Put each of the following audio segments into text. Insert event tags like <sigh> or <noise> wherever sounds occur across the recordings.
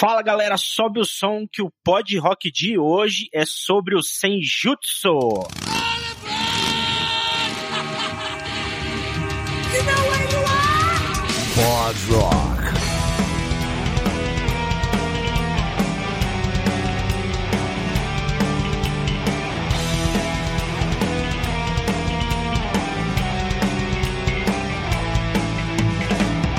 Fala galera, sobe o som que o Pod Rock de hoje é sobre o Senjutsu.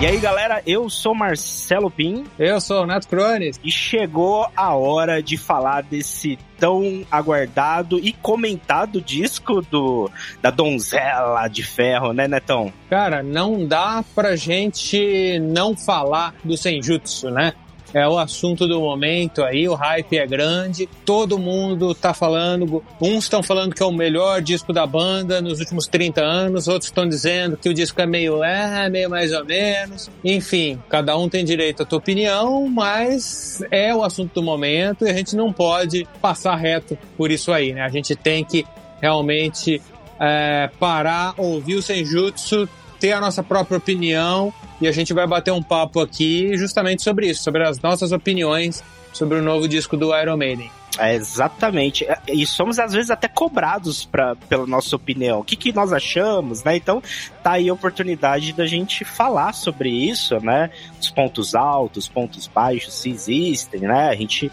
E aí galera, eu sou Marcelo Pim Eu sou o Neto Crones. e chegou a hora de falar desse tão aguardado e comentado disco do da Donzela de Ferro, né, Netão? Cara, não dá pra gente não falar do Senjutsu, né? É o assunto do momento aí, o hype é grande, todo mundo tá falando, uns estão falando que é o melhor disco da banda nos últimos 30 anos, outros estão dizendo que o disco é meio é, meio mais ou menos. Enfim, cada um tem direito à tua opinião, mas é o assunto do momento e a gente não pode passar reto por isso aí, né? A gente tem que realmente é, parar, ouvir o Senjutsu, ter a nossa própria opinião e a gente vai bater um papo aqui justamente sobre isso, sobre as nossas opiniões sobre o novo disco do Iron Maiden. É, exatamente. É, E somos às vezes até cobrados pra, pela nossa opinião. O que, que nós achamos, né? Então tá aí a oportunidade da gente falar sobre isso, né? Os pontos altos, pontos baixos, se existem, né? A gente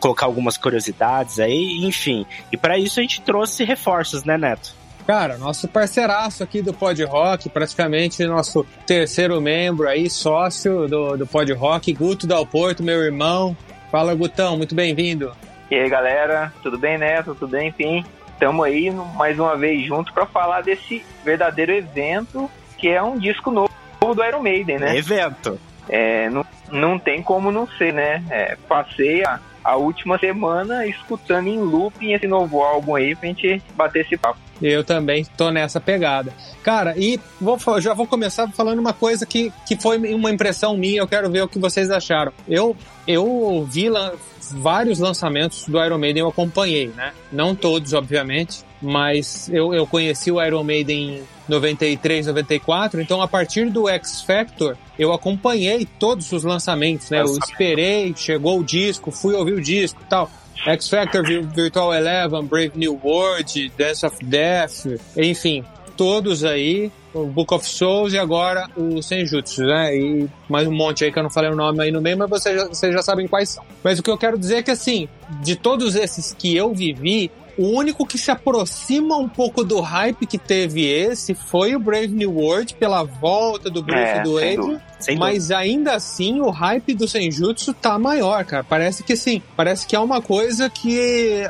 colocar algumas curiosidades aí, enfim. E para isso a gente trouxe reforços, né, Neto? Cara, nosso parceiraço aqui do Pod Rock, praticamente nosso terceiro membro aí, sócio do, do Pod Rock, Guto Dalporto, meu irmão. Fala, Gutão, muito bem-vindo. E aí galera, tudo bem, Neto? Tudo bem, enfim. Estamos aí mais uma vez juntos para falar desse verdadeiro evento que é um disco novo do Iron Maiden, né? Evento. É, não, não tem como não ser, né? É, passei a, a última semana escutando em looping esse novo álbum aí pra gente bater esse papo. Eu também tô nessa pegada. Cara, e vou, já vou começar falando uma coisa que, que foi uma impressão minha, eu quero ver o que vocês acharam. Eu, eu ouvi lan- vários lançamentos do Iron Maiden, eu acompanhei, né? Não todos, obviamente, mas eu, eu conheci o Iron Maiden em 93, 94, então a partir do X Factor, eu acompanhei todos os lançamentos, né? Eu esperei, chegou o disco, fui ouvir o disco e tal. X Factor, Vir- Virtual Eleven, Brave New World, Dance of Death, enfim, todos aí, o Book of Souls e agora o Senjutsu, né? E mais um monte aí que eu não falei o nome aí no meio, mas vocês já, vocês já sabem quais são. Mas o que eu quero dizer é que, assim, de todos esses que eu vivi, o único que se aproxima um pouco do hype que teve esse foi o Brave New World, pela volta do Bruce É, do Adrian. Mas ainda assim, o hype do Senjutsu tá maior, cara. Parece que sim. Parece que é uma coisa que,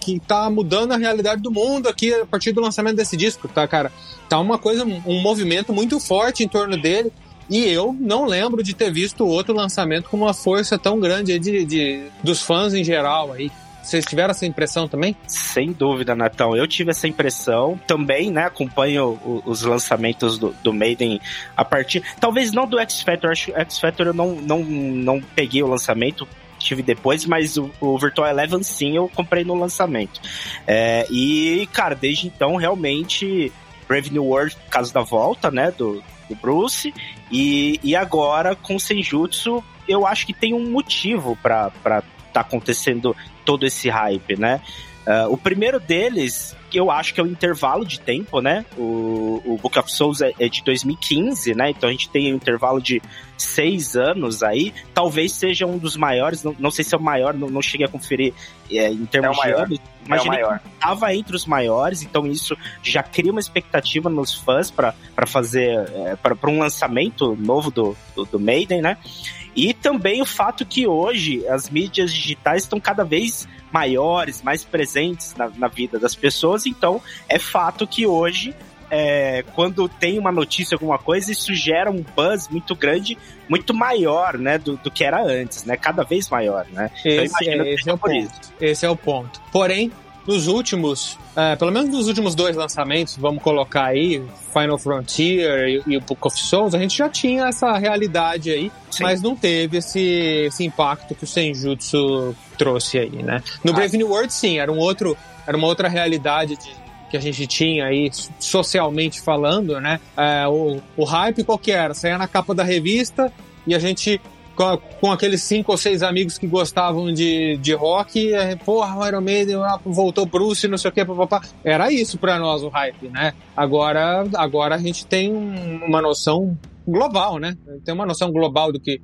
que tá mudando a realidade do mundo aqui a partir do lançamento desse disco, tá, cara? Tá uma coisa, um movimento muito forte em torno dele. E eu não lembro de ter visto outro lançamento com uma força tão grande aí de, de, dos fãs em geral aí. Vocês tiveram essa impressão também? Sem dúvida, Natão. Eu tive essa impressão. Também, né? Acompanho os lançamentos do, do Maiden a partir. Talvez não do X Factor. Acho que X Factor eu não, não, não peguei o lançamento. Tive depois, mas o, o Virtual Eleven sim eu comprei no lançamento. É, e, cara, desde então, realmente, Brave New World, por causa da volta, né? Do, do Bruce. E, e agora, com Senjutsu, eu acho que tem um motivo estar tá acontecendo todo esse hype, né? Ah, o primeiro deles, que eu acho que é o intervalo de tempo, né? O, o Book of Souls é, é de 2015, né? Então a gente tem um intervalo de seis anos aí. Talvez seja um dos maiores, não, não sei se é o maior, não, não cheguei a conferir é, em termos É de anos. é Imaginei que maior. estava entre os maiores, então isso já cria uma expectativa nos fãs para fazer é, para um lançamento novo do, do, do Maiden, né? E também o fato que hoje as mídias digitais estão cada vez maiores, mais presentes na, na vida das pessoas, então é fato que hoje é, quando tem uma notícia, alguma coisa, isso gera um buzz muito grande, muito maior, né, do, do que era antes, né, cada vez maior, né. Esse, imagino que é, esse é o ponto. Esse é o ponto. Porém, nos últimos, é, pelo menos nos últimos dois lançamentos, vamos colocar aí, Final Frontier e, e o Book of Souls, a gente já tinha essa realidade aí, Sim. mas não teve esse, esse impacto que o Senjutsu trouxe aí, né? No Ah. Brave New World, sim, era um outro, era uma outra realidade de que a gente tinha aí socialmente falando, né? É, o, o hype qual que era? Saía na capa da revista e a gente com, com aqueles cinco ou seis amigos que gostavam de, de rock, e, porra, o Iron Maiden ah, voltou Bruce, não sei o que, papapá. Era isso pra nós o hype, né? Agora, agora a gente tem um- uma noção global, né? Tem uma noção global do que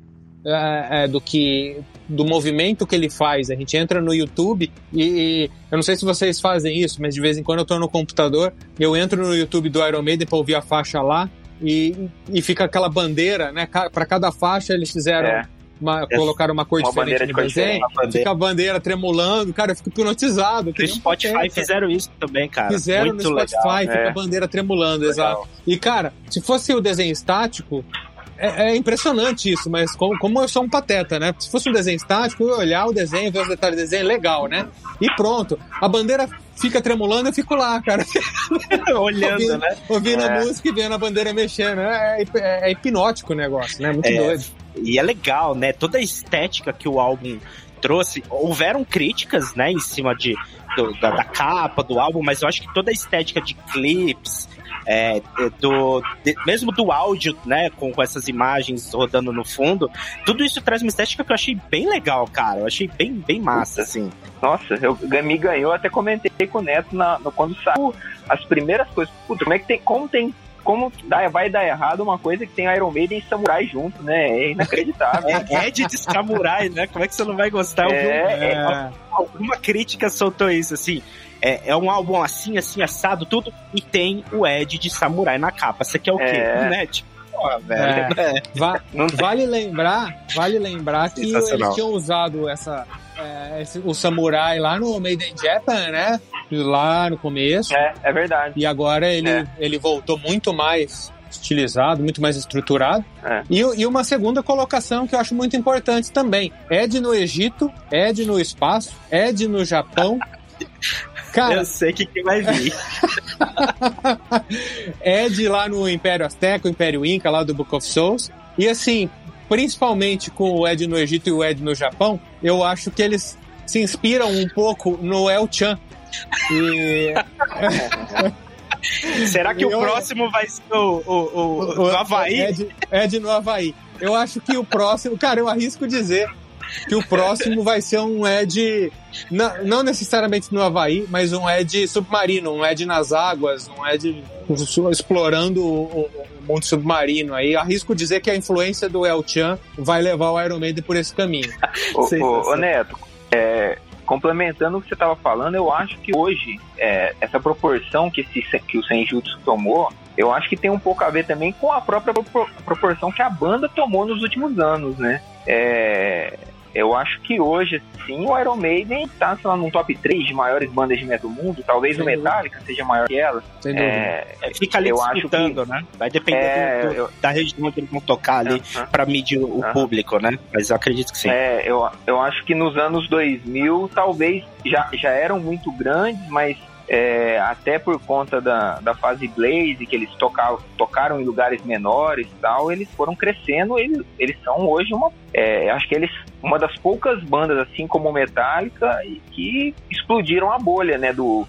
é, do que do movimento que ele faz. A gente entra no YouTube e, e eu não sei se vocês fazem isso, mas de vez em quando eu tô no computador, eu entro no YouTube do Iron Maiden pra ouvir a faixa lá e, e fica aquela bandeira, né? Pra cada faixa eles fizeram É. uma, colocaram uma cor Uma diferente bandeira no desenho, fica a bandeira tremulando, cara, eu fico hipnotizado. No um Spotify pateta. fizeram isso também, cara. Fizeram Muito no Spotify, legal. fica é. a bandeira tremulando, Legal. exato. E, cara, se fosse o desenho estático, é, é impressionante isso, mas como, como eu sou um pateta, né? Se fosse um desenho estático, eu ia olhar o desenho, ver os detalhes do desenho, legal, né? E pronto. A bandeira fica tremulando, eu fico lá, cara, <laughs> Olhando, ouvindo, né? ouvindo a É. música e vendo a bandeira mexendo. É, é- é hipnótico o negócio, né? Muito É. doido. E é legal, né? Toda a estética que o álbum trouxe. Houveram críticas, né, em cima de, do- da, da capa do álbum, mas eu acho que toda a estética de clips, é, é, do, de- mesmo do áudio, né, com, com essas imagens rodando no fundo, tudo isso traz uma estética que eu achei bem legal, cara. Eu achei bem, bem massa, assim. Nossa, eu, me ganhou, até comentei com o Neto na, no- quando saiu as primeiras coisas. Puta, como é que tem. Como tem. Como dá, vai dar errado uma coisa que tem Iron Maiden e Samurai junto, né? É inacreditável. <laughs> É Ed de Samurai, né? Como é que você não vai gostar? Eu vi É, É. alguma crítica soltou isso, assim. É, é um álbum assim, assim, assado, tudo, e tem o Ed de Samurai na capa. Você quer o quê? É. Um Ed? Pô, velho. É. Va- Não Vale lembrar, vale lembrar que eles tinham usado essa, é, esse- o samurai lá no Made in Japan, né? Lá no começo. É, é verdade. E agora ele, É. ele voltou muito mais estilizado, muito mais estruturado. É. E, e uma segunda colocação que eu acho muito importante também. Ed no Egito, Ed no espaço, Ed no Japão. <laughs> Cara, Eu sei que quem vai vir. <laughs> Ed lá no Império Azteca, o Império Inca, lá do Book of Souls. E assim, principalmente com o Ed no Egito e o Ed no Japão, eu acho que eles se inspiram um pouco no El Chan. E <laughs> Será que Eu- o próximo vai ser o, o, o, o do Havaí? Ed, Ed no Havaí. Eu acho que o próximo, cara, eu arrisco dizer que o próximo vai ser um Ed, não, não necessariamente no Havaí, mas um Ed submarino, um Ed nas águas, um Ed explorando o, o- o mundo submarino. Aí arrisco dizer que a influência do El Chan vai levar o Iron Maiden por esse caminho. Ô, <laughs> Sensacional. ô, ô, Neto, é, complementando o que você estava falando, eu acho que hoje, é, essa proporção que, esse, que o Senjutsu tomou, eu acho que tem um pouco a ver também com a própria propor- proporção que a banda tomou nos últimos anos, né? É, eu acho que hoje, sim, o Iron Maiden tá, sei lá, num top 3 de maiores bandas de metal do mundo, talvez Sem o dúvida. Metallica seja maior que ela. Sem dúvida. É, É, Fica ali Eu acho disputando, né? Vai depender É, do- do- eu- da região que eles vão tocar ali Aham. pra medir o Aham. público, né? Mas eu acredito que sim. É, eu, eu acho que nos anos 2000 talvez já, já eram muito grandes, mas é, até por conta da, da fase Blaze, que eles tocavam, tocaram em lugares menores e tal, eles foram crescendo, eles, eles são hoje uma. é, acho que eles uma das poucas bandas, assim como o Metallica, que explodiram a bolha né, do,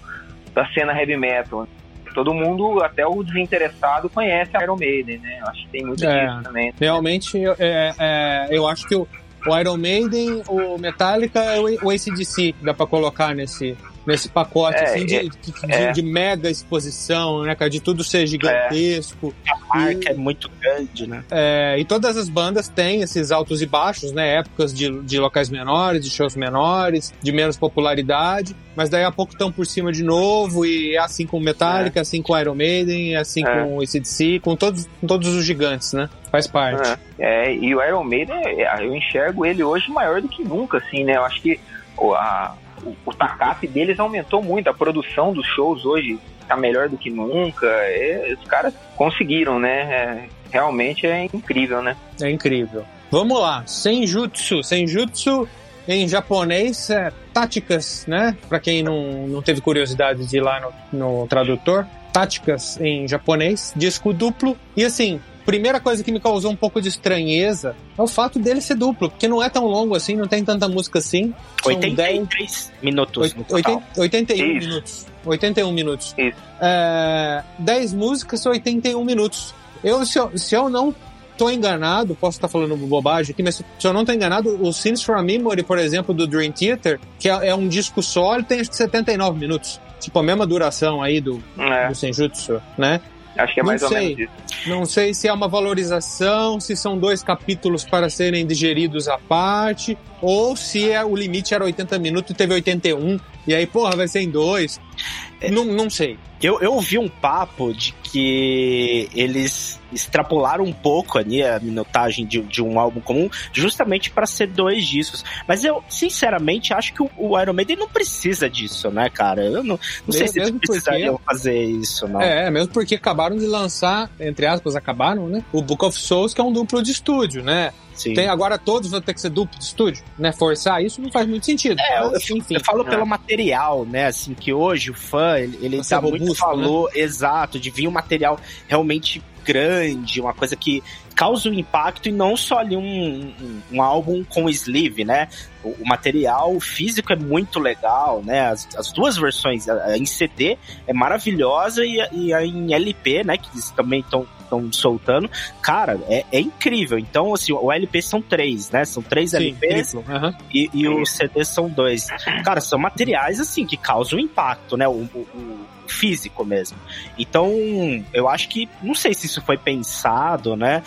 da cena heavy metal. Todo mundo, até o desinteressado, conhece a Iron Maiden, né? Acho que tem muito É. disso também. Realmente, é, é, eu acho que o, o Iron Maiden, o Metallica e o, o ACDC dá pra colocar nesse, nesse pacote É, assim, de, é, de, é. de mega exposição, né, cara? De tudo ser gigantesco. A marca é muito grande, né? É, e todas as bandas têm esses altos e baixos, né? Épocas de, de locais menores, de shows menores, de menos popularidade, mas daí a pouco estão por cima de novo, e é assim com o Metallica, é assim com o Iron Maiden, é assim É. com o ACDC, com todos, com todos os gigantes, né? Faz parte. É, e o Iron Maiden, é, eu enxergo ele hoje maior do que nunca, assim, né? Eu acho que a, o, o TACAP deles aumentou muito, a produção dos shows hoje tá melhor do que nunca. é, os caras conseguiram, né? É, realmente é incrível, né? É incrível. Vamos lá, Senjutsu. Senjutsu em japonês é táticas, né? Pra quem não, não teve curiosidade de ir lá no, no tradutor. Táticas em japonês, disco duplo. E assim, primeira coisa que me causou um pouco de estranheza é o fato dele ser duplo, porque não é tão longo assim, não tem tanta música assim. São 83 minutos no Oit- total. 80 81 Isso. minutos. 81 minutos. Isso. É, 10 músicas, 81 minutos. Eu, se, eu, se eu não tô enganado, posso estar falando bobagem aqui, mas se eu não tô enganado, o Scenes from Memory, por exemplo, do Dream Theater, que é, é um disco só, ele tem acho que 79 minutos. Tipo, a mesma duração aí do, É. do Senjutsu, né? Acho que é Não mais ou sei. menos isso. Não sei se é uma valorização, se são dois capítulos para serem digeridos à parte, ou se é, o limite era 80 minutos e teve 81, e aí, porra, vai ser em dois. Não, não sei. Eu, eu ouvi um papo de que eles extrapolaram um pouco ali a minutagem de, de um álbum comum, justamente para ser dois discos. Mas eu, sinceramente, acho que o, o Iron Maiden não precisa disso, né, cara? Eu não, não sei se eles mesmo porque- precisariam fazer isso, não. É, mesmo porque acabaram de lançar, entre aspas, acabaram, né? O Book of Souls, que é um duplo de estúdio, né? Sim. Tem, agora todos vão ter que ser duplo de estúdio, né? Forçar isso não faz muito sentido. É, eu, Mas, enfim. eu falo É. pelo material, né? Assim, que hoje o fã, ele, ele dá muito robusto, né? valor exato, de vir um material realmente grande, uma coisa que causa um impacto e não só ali um, um, um álbum com sleeve, né? O, o material físico é muito legal, né? As, as duas versões, a, a em CD é maravilhosa e, a- e a em LP, né? Que eles também estão soltando. Cara, é, é incrível. Então, assim, o LP são três, né? São três Sim, LPs aham. e, e os CDs são dois. Cara, são materiais assim que causam impacto, né? O, o- o físico mesmo. Então, eu acho que não sei se isso foi pensado, né?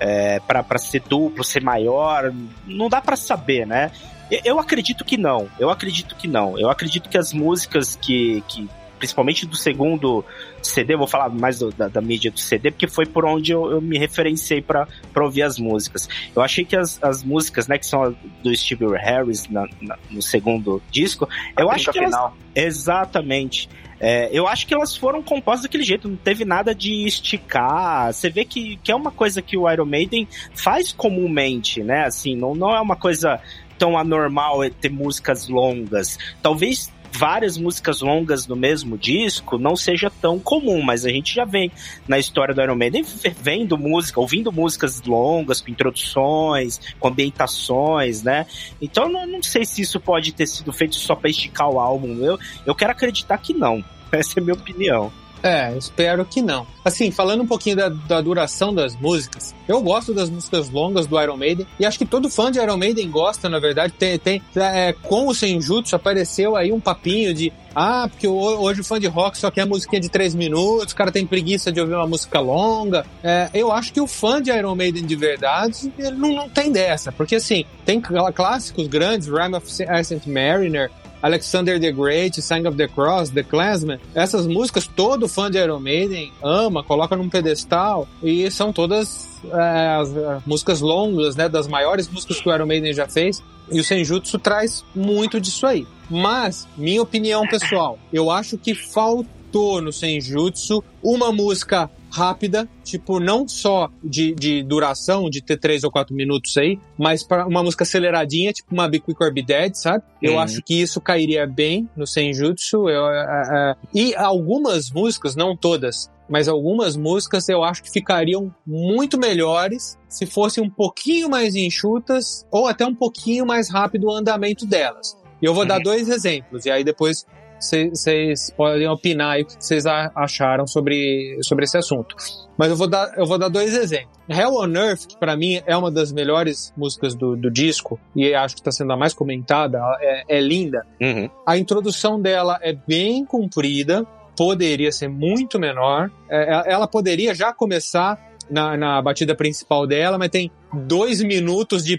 É, para pra ser duplo, ser maior, não dá pra saber, né? Eu, eu acredito que não. Eu acredito que não. Eu acredito que as músicas que, que principalmente do segundo CD, eu vou falar mais do- da, da mídia do CD, porque foi por onde eu, eu me referenciei pra pra ouvir as músicas. Eu achei que as, as músicas, né, que são do Steve Harris na- na- no segundo disco, eu A acho que elas. Exatamente. É, eu acho que elas foram compostas daquele jeito, não teve nada de esticar. Você vê que, que é uma coisa que o Iron Maiden faz comumente, né? Assim, não, não é uma coisa tão anormal é ter músicas longas. Talvez várias músicas longas no mesmo disco não seja tão comum, mas a gente já vem na história do Iron Maiden vendo música, ouvindo músicas longas, com introduções, com ambientações, né? Então eu não, sei se isso pode ter sido feito só pra esticar o álbum. Eu, eu quero acreditar que não. <laughs> Essa é a minha opinião. É, espero que não. Assim, falando um pouquinho da, da duração das músicas, eu gosto das músicas longas do Iron Maiden, e acho que todo fã de Iron Maiden gosta, na verdade. Tem, tem é, com o Senjutsu apareceu aí um papinho de ah, porque ho- hoje o fã de rock só quer musiquinha de três minutos, o cara tem preguiça de ouvir uma música longa. É, eu acho que o fã de Iron Maiden de verdade, ele não, não tem dessa, porque assim, tem clá- clássicos grandes, Rhyme of Ascent Mariner, Alexander the Great, Sign of the Cross, The Clansman, essas músicas todo fã de Iron Maiden ama, coloca num pedestal e são todas é, as, é, músicas longas, né, das maiores músicas que o Iron Maiden já fez. E o Senjutsu traz muito disso aí. Mas, minha opinião pessoal, eu acho que faltou no Senjutsu uma música rápida, tipo, não só de, de duração, de ter três ou quatro minutos aí, mas para uma música aceleradinha, tipo uma Be Quick or Be Dead, sabe? Eu Uhum. acho que isso cairia bem no Senjutsu. Eu, é, é, e algumas músicas, não todas, mas algumas músicas eu acho que ficariam muito melhores se fossem um pouquinho mais enxutas ou até um pouquinho mais rápido o andamento delas. E eu vou dar dois exemplos, e aí depois vocês podem opinar aí o que vocês acharam sobre, sobre esse assunto. Mas eu vou dar, eu vou dar dois exemplos. Hell on Earth, que pra mim é uma das melhores músicas do, do disco, e acho que está sendo a mais comentada, é, é linda. Uhum. A introdução dela é bem comprida, poderia ser muito menor. É, ela poderia já começar na, na batida principal dela, mas tem dois minutos de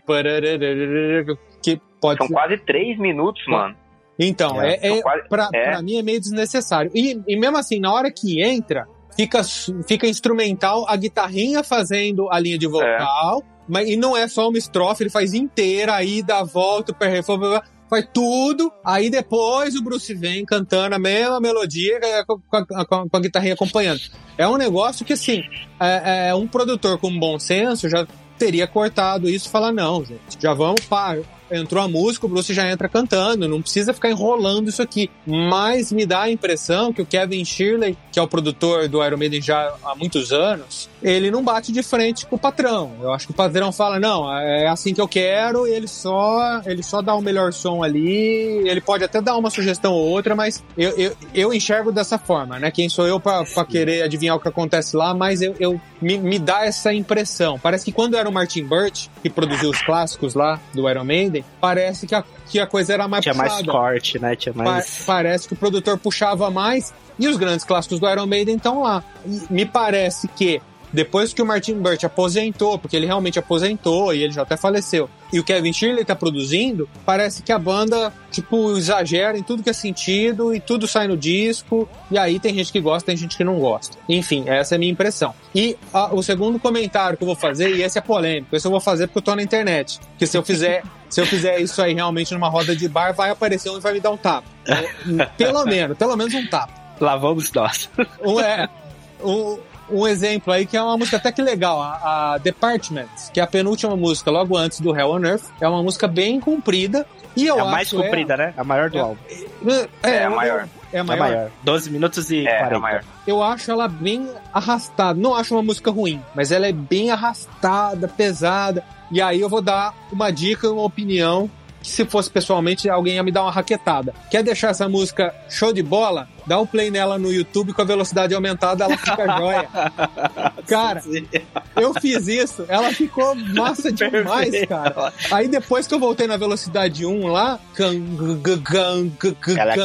que pode São quase três minutos, mano. Então, É, é, é, pra, é. mim é meio desnecessário. E, e mesmo assim, na hora que entra, fica, fica instrumental a guitarrinha fazendo a linha de vocal, mas, e não é só uma estrofe, ele faz inteira, aí dá a volta, blá, faz tudo, aí depois o Bruce vem cantando a mesma melodia com a, com a- com a guitarrinha acompanhando. É um negócio que, assim, é, é, um produtor com bom senso já teria cortado isso e falar, não, gente, já vamos, pá, entrou a música, o Bruce já entra cantando, não precisa ficar enrolando isso aqui. Mas me dá a impressão que o Kevin Shirley, que é o produtor do Iron Maiden já há muitos anos, ele não bate de frente com o patrão. Eu acho que o patrão fala, não, é assim que eu quero, ele só, ele só dá o melhor som ali, ele pode até dar uma sugestão ou outra, mas eu, eu, eu enxergo dessa forma, né? Quem sou eu pra querer adivinhar o que acontece lá, mas eu, eu me, me dá essa impressão. Parece que quando era o Martin Burt, que produziu os clássicos lá do Iron Maiden, parece que a, que a coisa era mais Tinha puxada. mais corte, né? Tinha mais. Pa- parece que o produtor puxava mais e os grandes clássicos do Iron Maiden estão lá. E me parece que depois que o Martin Burt aposentou, porque ele realmente aposentou e ele já até faleceu, e o Kevin Shirley tá produzindo, parece que a banda, tipo, exagera em tudo que é sentido e tudo sai no disco, e aí tem gente que gosta, tem gente que não gosta. Enfim, essa é a minha impressão. E a- o segundo comentário que eu vou fazer, e esse é polêmico, esse eu vou fazer porque eu tô na internet, que se eu fizer, <laughs> se eu fizer isso aí realmente numa roda de bar, vai aparecer um e vai me dar um tapa. Pelo menos, pelo menos um tapa. Lá vamos nós. Um, é, <laughs> um, um exemplo aí que é uma música até que legal, a, a Department, que é a penúltima música logo antes do Hell on Earth. É uma música bem comprida. E eu É a mais comprida, né? A maior do É. álbum. É, É a eu- maior. É a A maior. maior. 12 minutos e É, 40. a maior. Eu acho ela bem arrastada. Não acho uma música ruim, mas ela é bem arrastada, pesada. E aí eu vou dar uma dica, uma opinião. Que se fosse pessoalmente, alguém ia me dar uma raquetada. Quer deixar essa música show de bola? Dá um play nela no YouTube com a velocidade aumentada, ela fica <laughs> joia. Cara, eu fiz isso, ela ficou massa <laughs> demais, cara. Aí depois que eu voltei na velocidade 1 lá, Ela é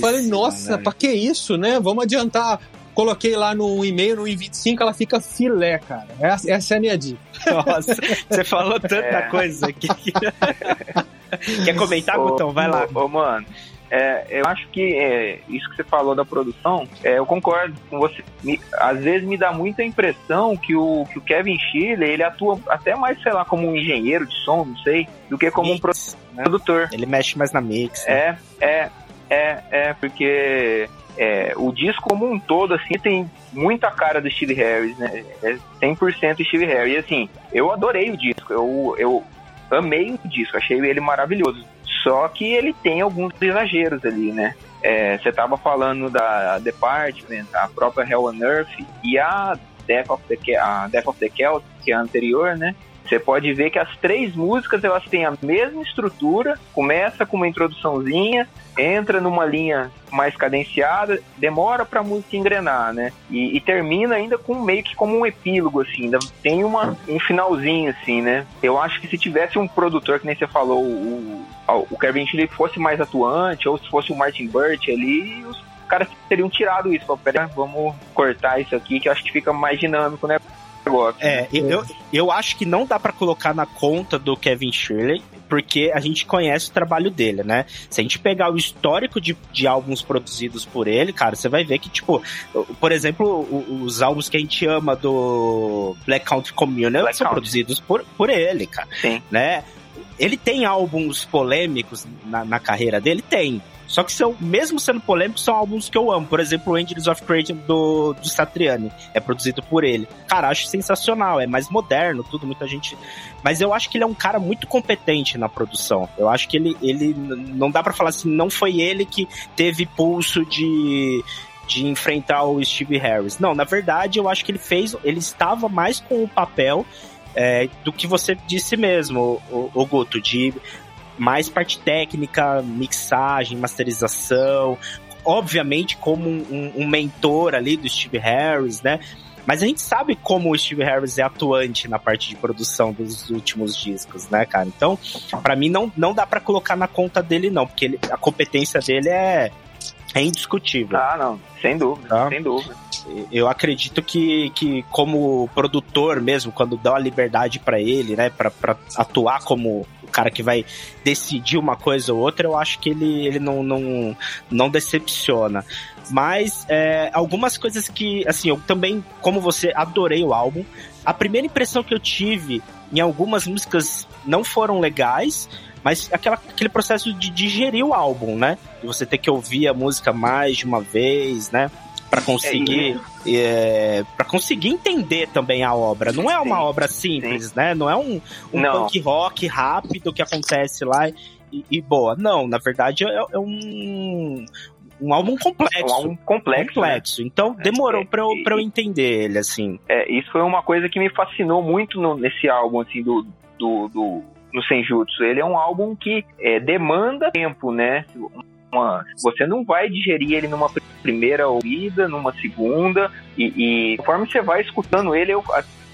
falei, nossa, né? pra que isso, né? Vamos adiantar. Coloquei lá no e-mail, no i25, ela fica filé, cara. Essa, essa é a minha dica. Nossa, você falou tanta É. coisa aqui. <laughs> Quer comentar, Ô, Gutão? Vai lá. Ô, mano, é, eu acho que é, isso que você falou da produção, é, eu concordo com você. Me- às vezes me dá muita impressão que o, que o Kevin Shirley, ele atua até mais, sei lá, como um engenheiro de som, não sei, do que como um Mix, né? produtor. Ele mexe mais na mix. né? É, é, é, é, porque é, o disco como um todo, assim, tem muita cara do Steve Harris, né? É 100% Steve Harris. E assim, eu adorei o disco, eu, eu amei o disco, achei ele maravilhoso. Só que ele tem alguns exageros ali, né? É, você tava falando da Department, a própria Hell on Earth e a Death of the, a Death of the Celts, que é a anterior, né? Você pode ver que as três músicas elas têm a mesma estrutura, começa com uma introduçãozinha, entra numa linha mais cadenciada, demora pra música engrenar, né? E, e termina ainda com meio que como um epílogo, assim, tem uma, um finalzinho, assim, né? Eu acho que se tivesse um produtor, que nem você falou, o, o Kevin Shirley fosse mais atuante, ou se fosse o Martin Burt ali, os caras teriam tirado isso. Pera, vamos cortar isso aqui, que eu acho que fica mais dinâmico, né? É, eu, eu, acho que não dá pra colocar na conta do Kevin Shirley, porque a gente conhece o trabalho dele, né? Se a gente pegar o histórico de, de álbuns produzidos por ele, cara, você vai ver que, tipo, por exemplo, o- os álbuns que a gente ama do Black Country Communion Black são Country. produzidos por, por ele, cara, Sim. né? Ele tem álbuns polêmicos na, na carreira dele? Tem. Só que são, mesmo sendo polêmicos, são álbuns que eu amo. Por exemplo, o Angels of Creation do, do Satriani. É produzido por ele. Cara, acho sensacional. É mais moderno, tudo, muita gente. Mas eu acho que ele é um cara muito competente na produção. Eu acho que ele, ele não dá pra falar assim, não foi ele que teve pulso de de enfrentar o Steve Harris. Não, na verdade, eu acho que ele fez, ele estava mais com o papel é, do que você disse mesmo, o, o Guto, de mais parte técnica, mixagem, masterização, obviamente como um, um mentor ali do Steve Harris, né? Mas a gente sabe como o Steve Harris é atuante na parte de produção dos últimos discos, né, cara? Então, pra mim não, não dá pra colocar na conta dele não, porque ele- a competência dele é é indiscutível. Ah, não, sem dúvida, Tá. sem dúvida. Eu acredito que, que como produtor mesmo, quando dá a liberdade pra ele, né, pra pra atuar como o cara que vai decidir uma coisa ou outra, eu acho que ele, ele não, não, não decepciona. Mas é, algumas coisas que, assim, eu também, como você, adorei o álbum. A primeira impressão que eu tive em algumas músicas não foram legais, mas aquela, aquele processo de digerir o álbum, né? De você ter que ouvir a música mais de uma vez, né? Pra conseguir, é, para conseguir entender também a obra. Não é uma Sim, obra simples, né? Não é um, um Não. punk rock rápido que acontece lá e, e boa. Não, na verdade é, é um, um álbum É complexo. um álbum complexo. né? complexo. Então demorou É, pra, eu, pra eu entender ele, assim. É, isso foi uma coisa que me fascinou muito no- nesse álbum, assim, do, do, do no Senjutsu. Ele é um álbum que é, demanda tempo, né? Um uma. Você não vai digerir ele numa primeira ouvida, numa segunda, e, e conforme você vai escutando ele, eu,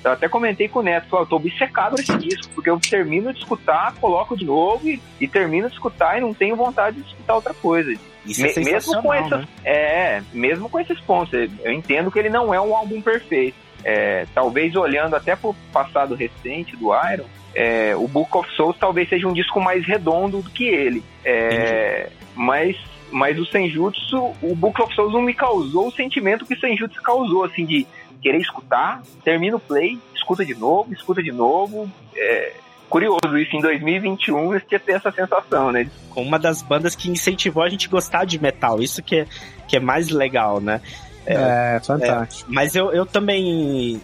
eu até comentei com o Neto, eu tô obcecado nesse disco, porque eu termino de escutar, coloco de novo e, e termino de escutar e não tenho vontade de escutar outra coisa. Isso é Me, mesmo com essas, né? é, mesmo com esses pontos, eu entendo que ele não é um álbum perfeito. É, talvez olhando até pro passado recente do Iron, é, o Book of Souls talvez seja um disco mais redondo do que ele. É, mas, mas o Senjutsu, o Book of Souls não me causou o sentimento que o Senjutsu causou, assim, de querer escutar, termina o play, escuta de novo, escuta de novo. É, curioso isso, em 2021 você ter essa sensação, né? Com uma das bandas que incentivou a gente a gostar de metal, isso que é, que é mais legal, né? É, é fantástico. É, mas eu, eu também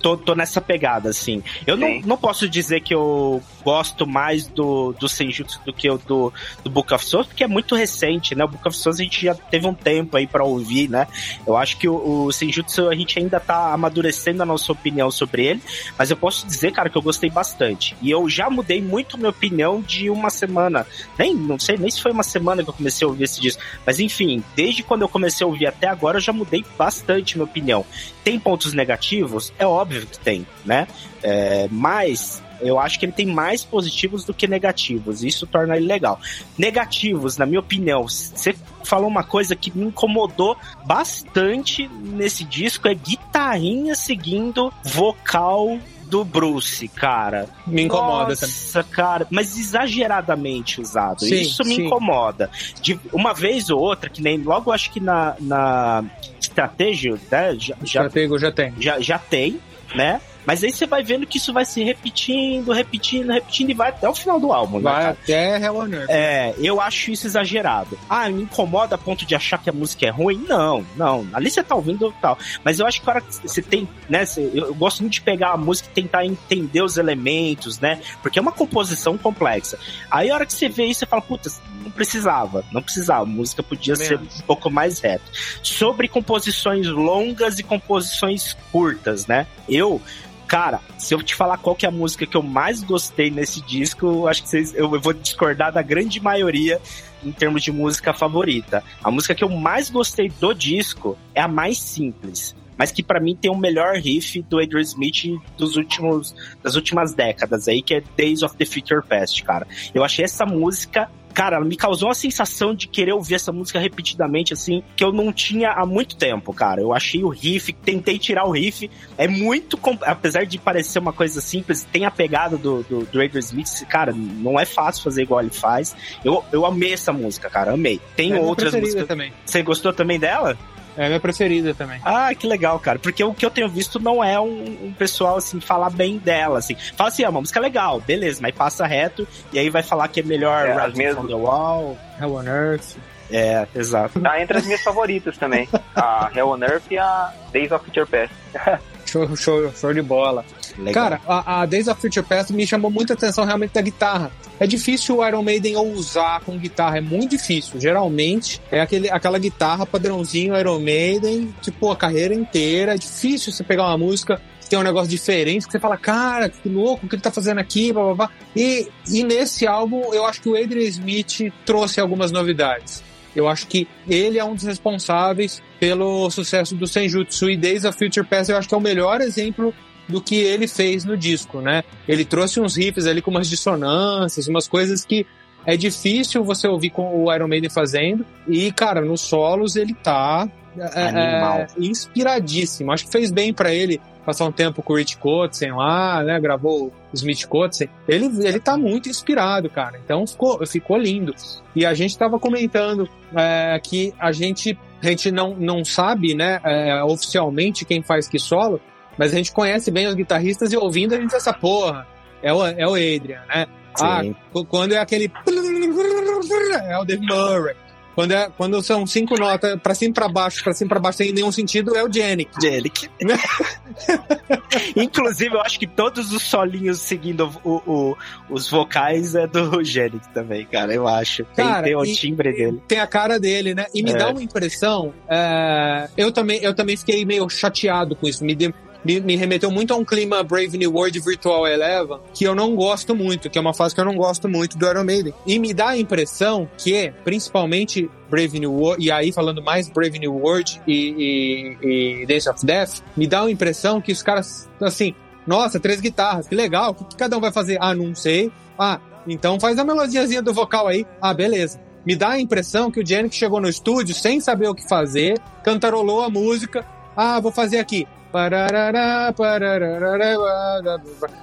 tô, tô nessa pegada, assim. Eu não, não posso dizer que eu gosto mais do, do Senjutsu do que o do, do Book of Souls, porque é muito recente, né? O Book of Souls a gente já teve um tempo aí para ouvir, né? Eu acho que o, o Senjutsu a gente ainda tá amadurecendo a nossa opinião sobre ele, mas eu posso dizer, cara, que eu gostei bastante. E eu já mudei muito minha opinião de uma semana. Nem, não sei nem se foi uma semana que eu comecei a ouvir esse disco, mas enfim, desde quando eu comecei a ouvir até agora, eu já mudei bastante minha opinião. Tem pontos negativos? É óbvio que tem, né? É, mas eu acho que ele tem mais positivos do que negativos. Isso torna ele legal. Negativos, na minha opinião, você falou uma coisa que me incomodou bastante nesse disco: é guitarrinha seguindo vocal do Bruce, cara. Me incomoda Nossa, também. cara, mas exageradamente usado. Sim, Isso me sim. incomoda. De uma vez ou outra, que nem logo acho que na, na estratégia, né, já, já, Estratego já tem. já, já tem, né? Mas aí você vai vendo que isso vai se repetindo, repetindo, repetindo e vai até o final do álbum, né, Vai até Hell on Earth. É, eu acho isso exagerado. Ah, me incomoda a ponto de achar que a música é ruim? Não, não. Ali você tá ouvindo tal. Mas eu acho que a hora que você tem, né? você- eu, gosto muito de pegar a música e tentar entender os elementos, né? Porque é uma composição complexa. Aí a hora que você vê isso, você fala, puta, não precisava, não precisava. A música podia Também ser um pouco mais reta. Sobre composições longas e composições curtas, né? Eu Cara, se eu te falar qual que é a música que eu mais gostei nesse disco, eu acho que vocês, eu vou discordar da grande maioria em termos de música favorita. A música que eu mais gostei do disco é a mais simples, mas que pra mim tem o melhor riff do Adrian Smith dos últimos, das últimas décadas aí, que é Days of the Future Past, cara. Eu achei essa música Cara, ela me causou uma sensação de querer ouvir essa música repetidamente, assim, que eu não tinha há muito tempo, cara. Eu achei o riff, tentei tirar o riff. É muito. Apesar de parecer uma coisa simples, tem a pegada do, do, do Adrian Smith. Cara, não é fácil fazer igual ele faz. Eu, eu amei essa música, cara, amei. Tem é outras músicas. também. Você gostou também dela? É a minha preferida também. Ah, que legal, cara. Porque o que eu tenho visto não é um, um pessoal, assim, falar bem dela, assim. Fala assim, é uma música legal, beleza, mas passa reto e aí vai falar que é melhor É, mesmas- from the Wall. Hell on Earth. É, exato. Tá entre as minhas favoritas também. A Hell on Earth e a Days of Future Past. <laughs> Show, show, show de bola. Legal. Cara, a, a Days of Future Past me chamou muita atenção realmente da guitarra. É difícil o Iron Maiden ousar com guitarra, é muito difícil. Geralmente é aquele, aquela guitarra padrãozinho Iron Maiden, tipo, a carreira inteira. É difícil você pegar uma música que tem um negócio diferente, que você fala, cara, que louco, o que ele tá fazendo aqui, blá blá blá. E, e nesse álbum, eu acho que o Adrian Smith trouxe algumas novidades. Eu acho que ele é um dos responsáveis pelo sucesso do Senjutsu e Days of Future Past eu acho que é o melhor exemplo do que ele fez no disco, né? Ele trouxe uns riffs ali com umas dissonâncias, umas coisas que é difícil você ouvir com o Iron Maiden fazendo. E, cara, nos solos ele tá Animal. é, inspiradíssimo. Acho que fez bem pra ele passar um tempo com o Rich Kotzen lá, né? Gravou o Smith Kotzen. Ele, ele tá muito inspirado, cara. Então ficou, ficou lindo. E a gente tava comentando é, que a gente, a gente não, não sabe, né, é, oficialmente quem faz que solo, mas a gente conhece bem os guitarristas e ouvindo a gente essa porra. É o, é o Adrian, né? Ah, Sim. qu- quando é aquele. <laughs> É o Dave Murray. Quando, é, quando são cinco notas pra cima e pra baixo, pra cima e pra baixo sem nenhum sentido, é o Janik. Angelic. <laughs> Inclusive, eu acho que todos os solinhos seguindo o, o- os vocais é do <laughs> Genic também, cara. Eu acho. Tem, Cara, tem o e- timbre dele. Tem a cara dele, né? E me É. dá uma impressão. é, eu, também, eu também fiquei meio chateado com isso. Me deu- me, me remeteu muito a um clima Brave New World Virtual Eleven, que eu não gosto muito, que é uma fase que eu não gosto muito do Iron Maiden. E me dá a impressão que, principalmente Brave New World, e aí falando mais Brave New World e, e, e Dance of Death, me dá a impressão que os caras, assim, nossa, três guitarras, que legal, o que, que cada um vai fazer? Ah, não sei. Ah, então faz a melodiazinha do vocal aí. Ah, beleza. Me dá a impressão que o Janik chegou no estúdio sem saber o que fazer, cantarolou a música. Ah, vou fazer aqui.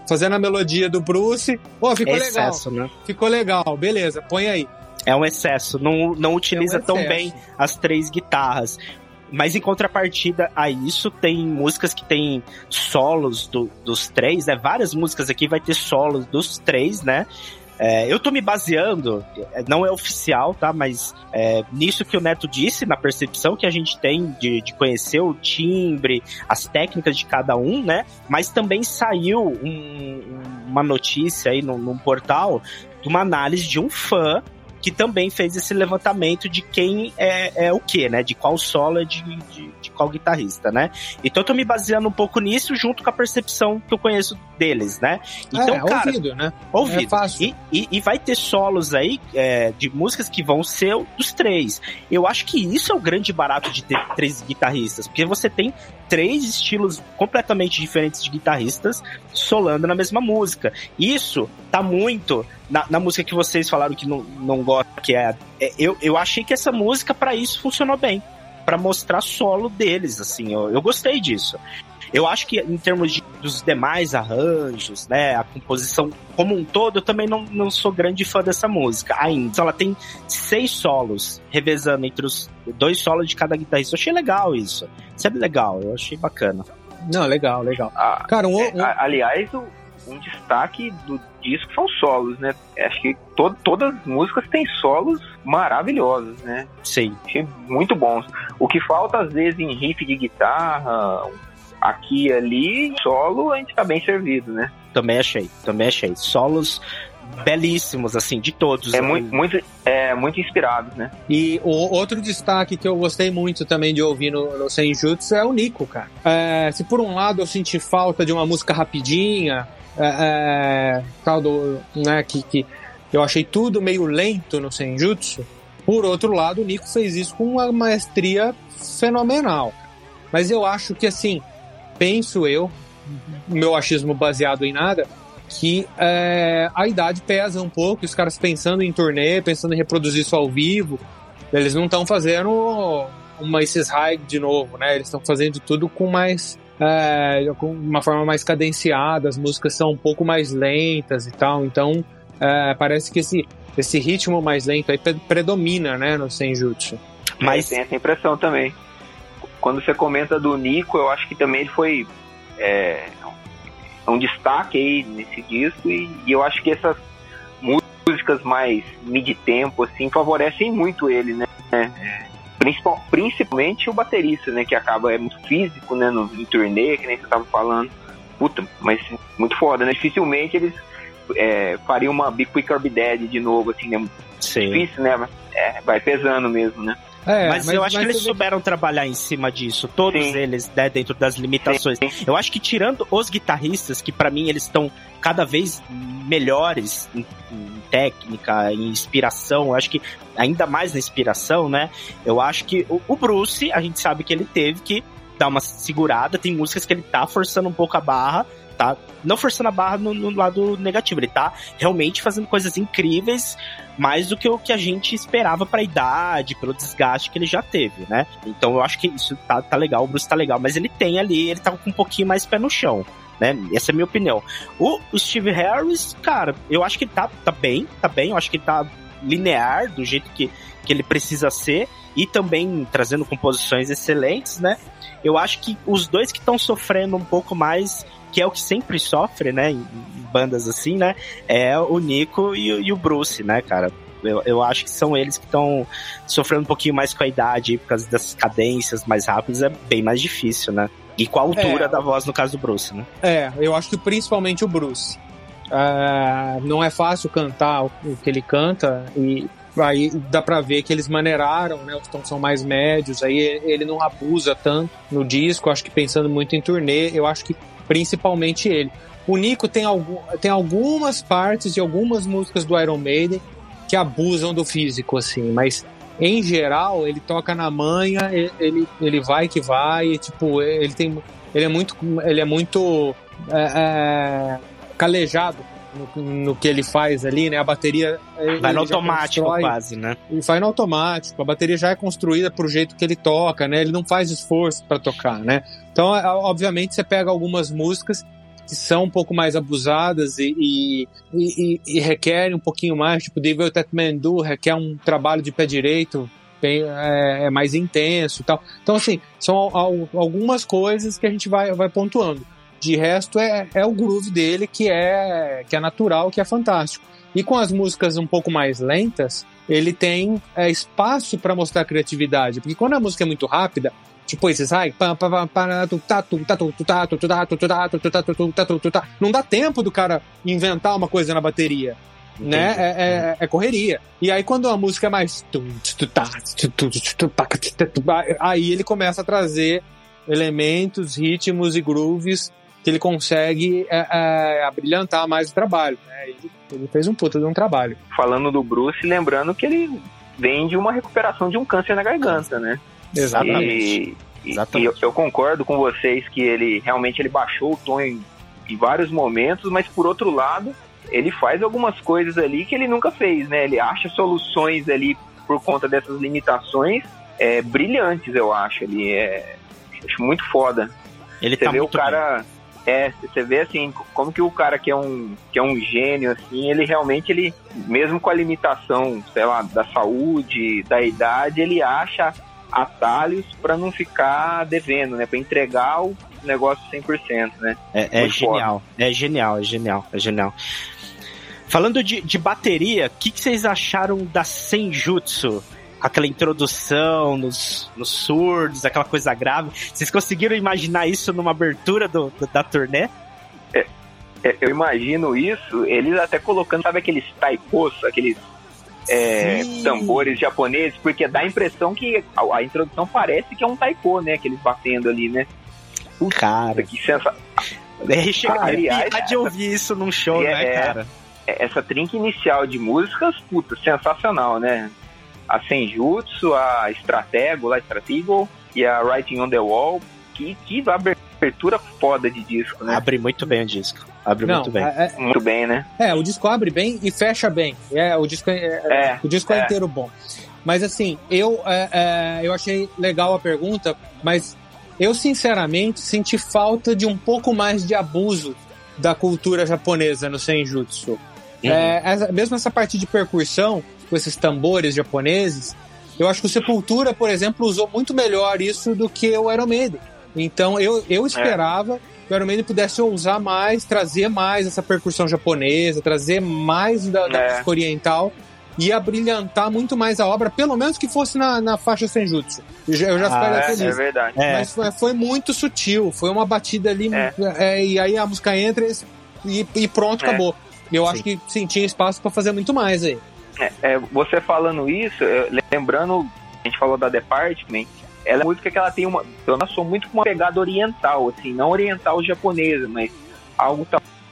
Fazendo a melodia do Bruce. Pô, ficou é excesso, legal. Né? Ficou legal, beleza, põe aí. É um excesso, não, não utiliza é um tão bem as três guitarras. Mas em contrapartida a isso, tem músicas que tem solos do, dos três, né? Várias músicas aqui vai ter solos dos três, né? É, eu tô me baseando, não é oficial, tá? Mas é, nisso que o Neto disse, na percepção que a gente tem de, de conhecer o timbre, as técnicas de cada um, né? Mas também saiu um, uma notícia aí num, num portal de uma análise de um fã que também fez esse levantamento de quem é, é o que, né? De qual solo é de, de, qual guitarrista, né? Então eu tô me baseando um pouco nisso junto com a percepção que eu conheço deles, né? Então, é, cara, ouvido, né? Ouvido. É fácil. E, e, e, vai ter solos aí é, de músicas que vão ser dos três. Eu acho que isso é o grande barato de ter três guitarristas, porque você tem três estilos completamente diferentes de guitarristas solando na mesma música. Isso tá muito na, na música que vocês falaram que não, não gostam, que é, é. eu, eu achei que essa música, para isso, funcionou bem. Para mostrar solo deles, assim. Eu, eu gostei disso. Eu acho que em termos de, dos demais arranjos, né, a composição como um todo, eu também não, não sou grande fã dessa música ainda. Então, ela tem seis solos, revezando entre os dois solos de cada guitarrista. Eu achei legal isso. Isso é legal, eu achei bacana. Não, legal, legal. Ah, Cara, um, um... aliás, o, um destaque do disco são solos, né? Acho que to todas as músicas têm solos maravilhosos, né? Sim. Achei muito bons. O que falta às vezes em riff de guitarra, aqui e ali, solo, a gente tá bem servido, né? Também achei, também achei. Solos belíssimos, assim, de todos. É muito, muito, é, muito inspirado, né? E o outro destaque que eu gostei muito também de ouvir no, no Senjutsu é o Nico, cara. É, se por um lado eu senti falta de uma música rapidinha, é, é, né, que, que eu achei tudo meio lento no Senjutsu, por outro lado, o Nico fez isso com uma maestria fenomenal. Mas eu acho que, assim, penso eu, meu achismo baseado em nada, que é, a idade pesa um pouco, os caras pensando em turnê, pensando em reproduzir isso ao vivo, eles não estão fazendo uma esses high de novo, né? Eles estão fazendo tudo com mais é, com uma forma mais cadenciada, as músicas são um pouco mais lentas e tal, então é, parece que esse, esse ritmo mais lento aí predomina, né, no Senjutsu. Mas tem essa impressão também. Quando você comenta do Nico, eu acho que também ele foi é, um destaque aí nesse disco e, e eu acho que essas músicas mais mid-tempo, assim, favorecem muito ele, né? É, principal, principalmente o baterista, né? Que acaba, é muito físico, né? No, em turnê, que nem você tava falando. Puta, mas muito foda, né? Dificilmente eles é, fariam uma Big Quick Orb Dead de novo, assim, né? Sim. Difícil, né? É, vai pesando mesmo, né? É, mas, mas, eu acho mas que eles souberam trabalhar em cima disso, todos Sim. eles, né, dentro das limitações. Sim. Eu acho que tirando os guitarristas, que para mim eles estão cada vez melhores em, em, técnica, em inspiração, eu acho que ainda mais na inspiração, né? Eu acho que o, o Bruce, a gente sabe que ele teve que dar uma segurada, tem músicas que ele tá forçando um pouco a barra, tá não forçando a barra no, no, lado negativo, ele tá realmente fazendo coisas incríveis, mais do que o que a gente esperava pra idade, pelo desgaste que ele já teve, né? Então eu acho que isso tá, tá legal, o Bruce tá legal, mas ele tem ali, ele tá com um pouquinho mais pé no chão. Né? Essa é a minha opinião. O, o Steve Harris, cara, eu acho que ele tá, tá bem, tá bem, eu acho que ele tá linear do jeito que, que ele precisa ser e também trazendo composições excelentes, né? Eu acho que os dois que estão sofrendo um pouco mais que é o que sempre sofre, né, em, bandas assim, né, é o Nico e, e o Bruce, né, cara. Eu, eu, acho que são eles que estão sofrendo um pouquinho mais com a idade, por causa das cadências mais rápidas, é bem mais difícil, né? E com a altura é, da voz no caso do Bruce, né? É, eu acho que principalmente o Bruce. Uh, não é fácil cantar o que ele canta e aí dá pra ver que eles maneiraram, né? Os tons são mais médios, aí ele não abusa tanto no disco, acho que pensando muito em turnê, eu acho que principalmente ele. O Nico tem, tem algumas partes e algumas músicas do Iron Maiden que abusam do físico, assim, mas em geral ele toca na manha, ele, ele vai que vai, e, tipo, ele tem. Ele é muito. Ele é muito. É, é, calejado no, no, que ele faz ali, né? A bateria. Vai no automático constrói, quase, né? Vai no automático. A bateria já é construída pro jeito que ele toca, né? Ele não faz esforço para tocar, né? Então, é, obviamente, você pega algumas músicas que são um pouco mais abusadas e, e, e, e requerem um pouquinho mais, tipo Devil Tatmandu requer um trabalho de pé direito bem, é, é, mais intenso e tal. Então, assim, são algumas coisas que a gente vai, vai pontuando. De resto, é, é o groove dele que é, que é natural, que é fantástico. E com as músicas um pouco mais lentas, ele tem é, espaço para mostrar criatividade. Porque quando a música é muito rápida, Tipo esses, ai, não dá tempo do cara inventar uma coisa na bateria. Né? É, é, é, correria. E aí, quando a música é mais. Aí ele começa a trazer elementos, ritmos e grooves que ele consegue é, é, abrilhantar mais o trabalho. Né? Ele, ele, fez um puta de um trabalho. Falando do Bruce, lembrando que ele vem de uma recuperação de um câncer na garganta, né? Exatamente. E, Exatamente. e eu, eu, concordo com vocês que ele realmente ele baixou o tom em, em vários momentos, mas por outro lado, ele faz algumas coisas ali que ele nunca fez, né? Ele acha soluções ali por conta dessas limitações é, brilhantes, eu acho. Ele é acho muito foda. Ele você tá vê muito o cara, bem. É, você vê assim como que o cara que é um que é um gênio assim, ele realmente ele mesmo com a limitação, sei lá, da saúde, da idade, ele acha atalhos para não ficar devendo, né? Para entregar o negócio 100%, né? É, é genial, é genial, é genial, é genial. Falando de, de bateria, o que, que, vocês acharam da Senjutsu? Aquela introdução nos, nos surdos, aquela coisa grave. Vocês conseguiram imaginar isso numa abertura do, do da turnê? É, é, eu imagino isso, eles até colocando, sabe aqueles taikos, aqueles é, tambores japoneses, porque dá a impressão que a, a, introdução parece que é um taiko, né? Que eles batendo ali, né? Puta, cara. Que sensacional. É, chega ah, aliás, de ouvir isso num show, é, né, cara? É, essa trinca inicial de músicas, puta, sensacional, né? A Senjutsu, a Stratego, a Stratego e a Writing on the Wall, que, que abertura foda de disco, né? Abre muito bem o disco. Abre Não, muito bem. É, é, muito bem, né? É, o disco abre bem e fecha bem. É, o disco é, é, é o disco é, inteiro bom. Mas assim, eu, eu achei legal a pergunta, mas eu sinceramente senti falta de um pouco mais de abuso da cultura japonesa no Senjutsu. Uhum. É, essa, mesmo essa parte de percussão, com esses tambores japoneses, eu acho que o Sepultura, por exemplo, usou muito melhor isso do que o Iron Maiden. Então eu, eu esperava que o Iron Maiden pudesse ousar mais, trazer mais essa percussão japonesa, trazer mais da, da é. música oriental e abrilhantar muito mais a obra, pelo menos que fosse na, na faixa Senjutsu. Eu já, eu já ah, é, feliz. É verdade. Mas foi, foi, muito sutil, foi uma batida ali, é. É, e aí a música entra e, e pronto, é. acabou. Eu Sim. acho que sim, tinha espaço para fazer muito mais aí. É, você falando isso, lembrando, a gente falou da Department, ela é uma música que ela tem uma. Eu sou muito com uma pegada oriental, assim, não oriental japonesa, mas algo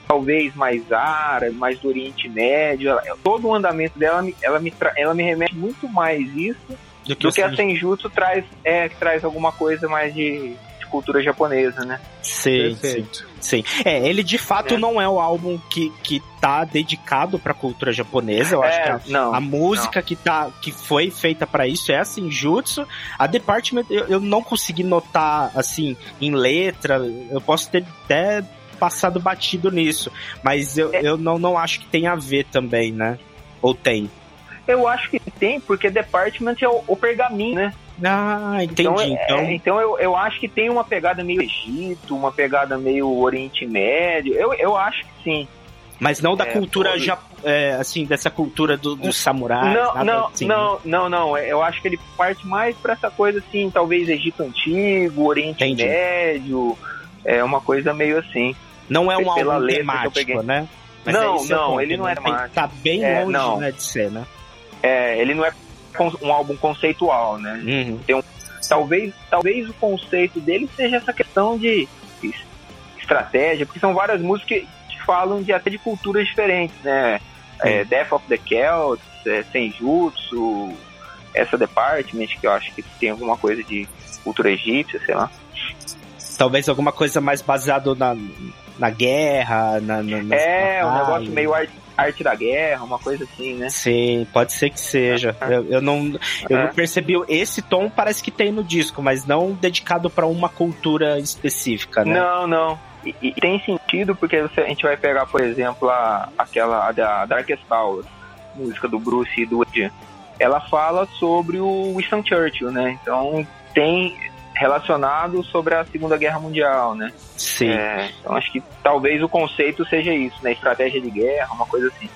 talvez mais árabe, mais do Oriente Médio. Ela, todo o andamento dela, ela me, ela me remete muito mais isso do que, do que a Senjutsu traz, é, traz alguma coisa mais de, de cultura japonesa, né? Sim, Perfeito. sim. Sim. É, ele de fato é. não é o álbum que, que tá dedicado pra cultura japonesa. Eu acho é, que a, não, a música não. que, tá, que foi feita para isso é a Senjutsu. A Department eu, eu não consegui notar, assim, em letra. Eu posso ter até passado batido nisso. Mas eu, é. eu não, não acho que tem a ver também, né? Ou tem? Eu acho que tem, porque Department é o, o pergaminho, né? Ah, entendi. Então, é, então... É, então eu, eu acho que tem uma pegada meio Egito, uma pegada meio Oriente Médio. Eu, eu acho que sim. Mas não da é, cultura já, é, assim, dessa cultura do, dos samurais. Não, não, assim, não, né? não, não. Eu acho que ele parte mais para essa coisa assim, talvez Egito Antigo, Oriente Entendi. Médio, é uma coisa meio assim. Não é um álbum temático, né? Mas Não, é é não, ponto, ele não né? é Tem- temático. Tá bem É, longe, não. né, de ser, né? É, ele não é um álbum conceitual, né? Uhum. Talvez, talvez o conceito dele seja essa questão de es- estratégia, porque são várias músicas que, falam de até de culturas diferentes, né? É, Death of the Celts, é, Senjutsu, essa Department, que eu acho que tem alguma coisa de cultura egípcia, sei lá. Talvez alguma coisa mais baseada na, na guerra, na, na, nas É, um negócio meio arte, arte da guerra, uma coisa assim, né? Sim, pode ser que seja. Eu, eu não, eu É. não percebi esse tom, parece que tem no disco, mas não dedicado pra uma cultura específica, né? Não, não. E, e tem sentido porque você- a gente vai pegar, por exemplo, a, aquela a da Darkest Hour, música do Bruce e do Ed. Ela fala sobre o Winston Churchill, né? Então tem relacionado sobre a Segunda Guerra Mundial, né? Sim. É, então acho que talvez o conceito seja isso, né? Estratégia de guerra, uma coisa assim.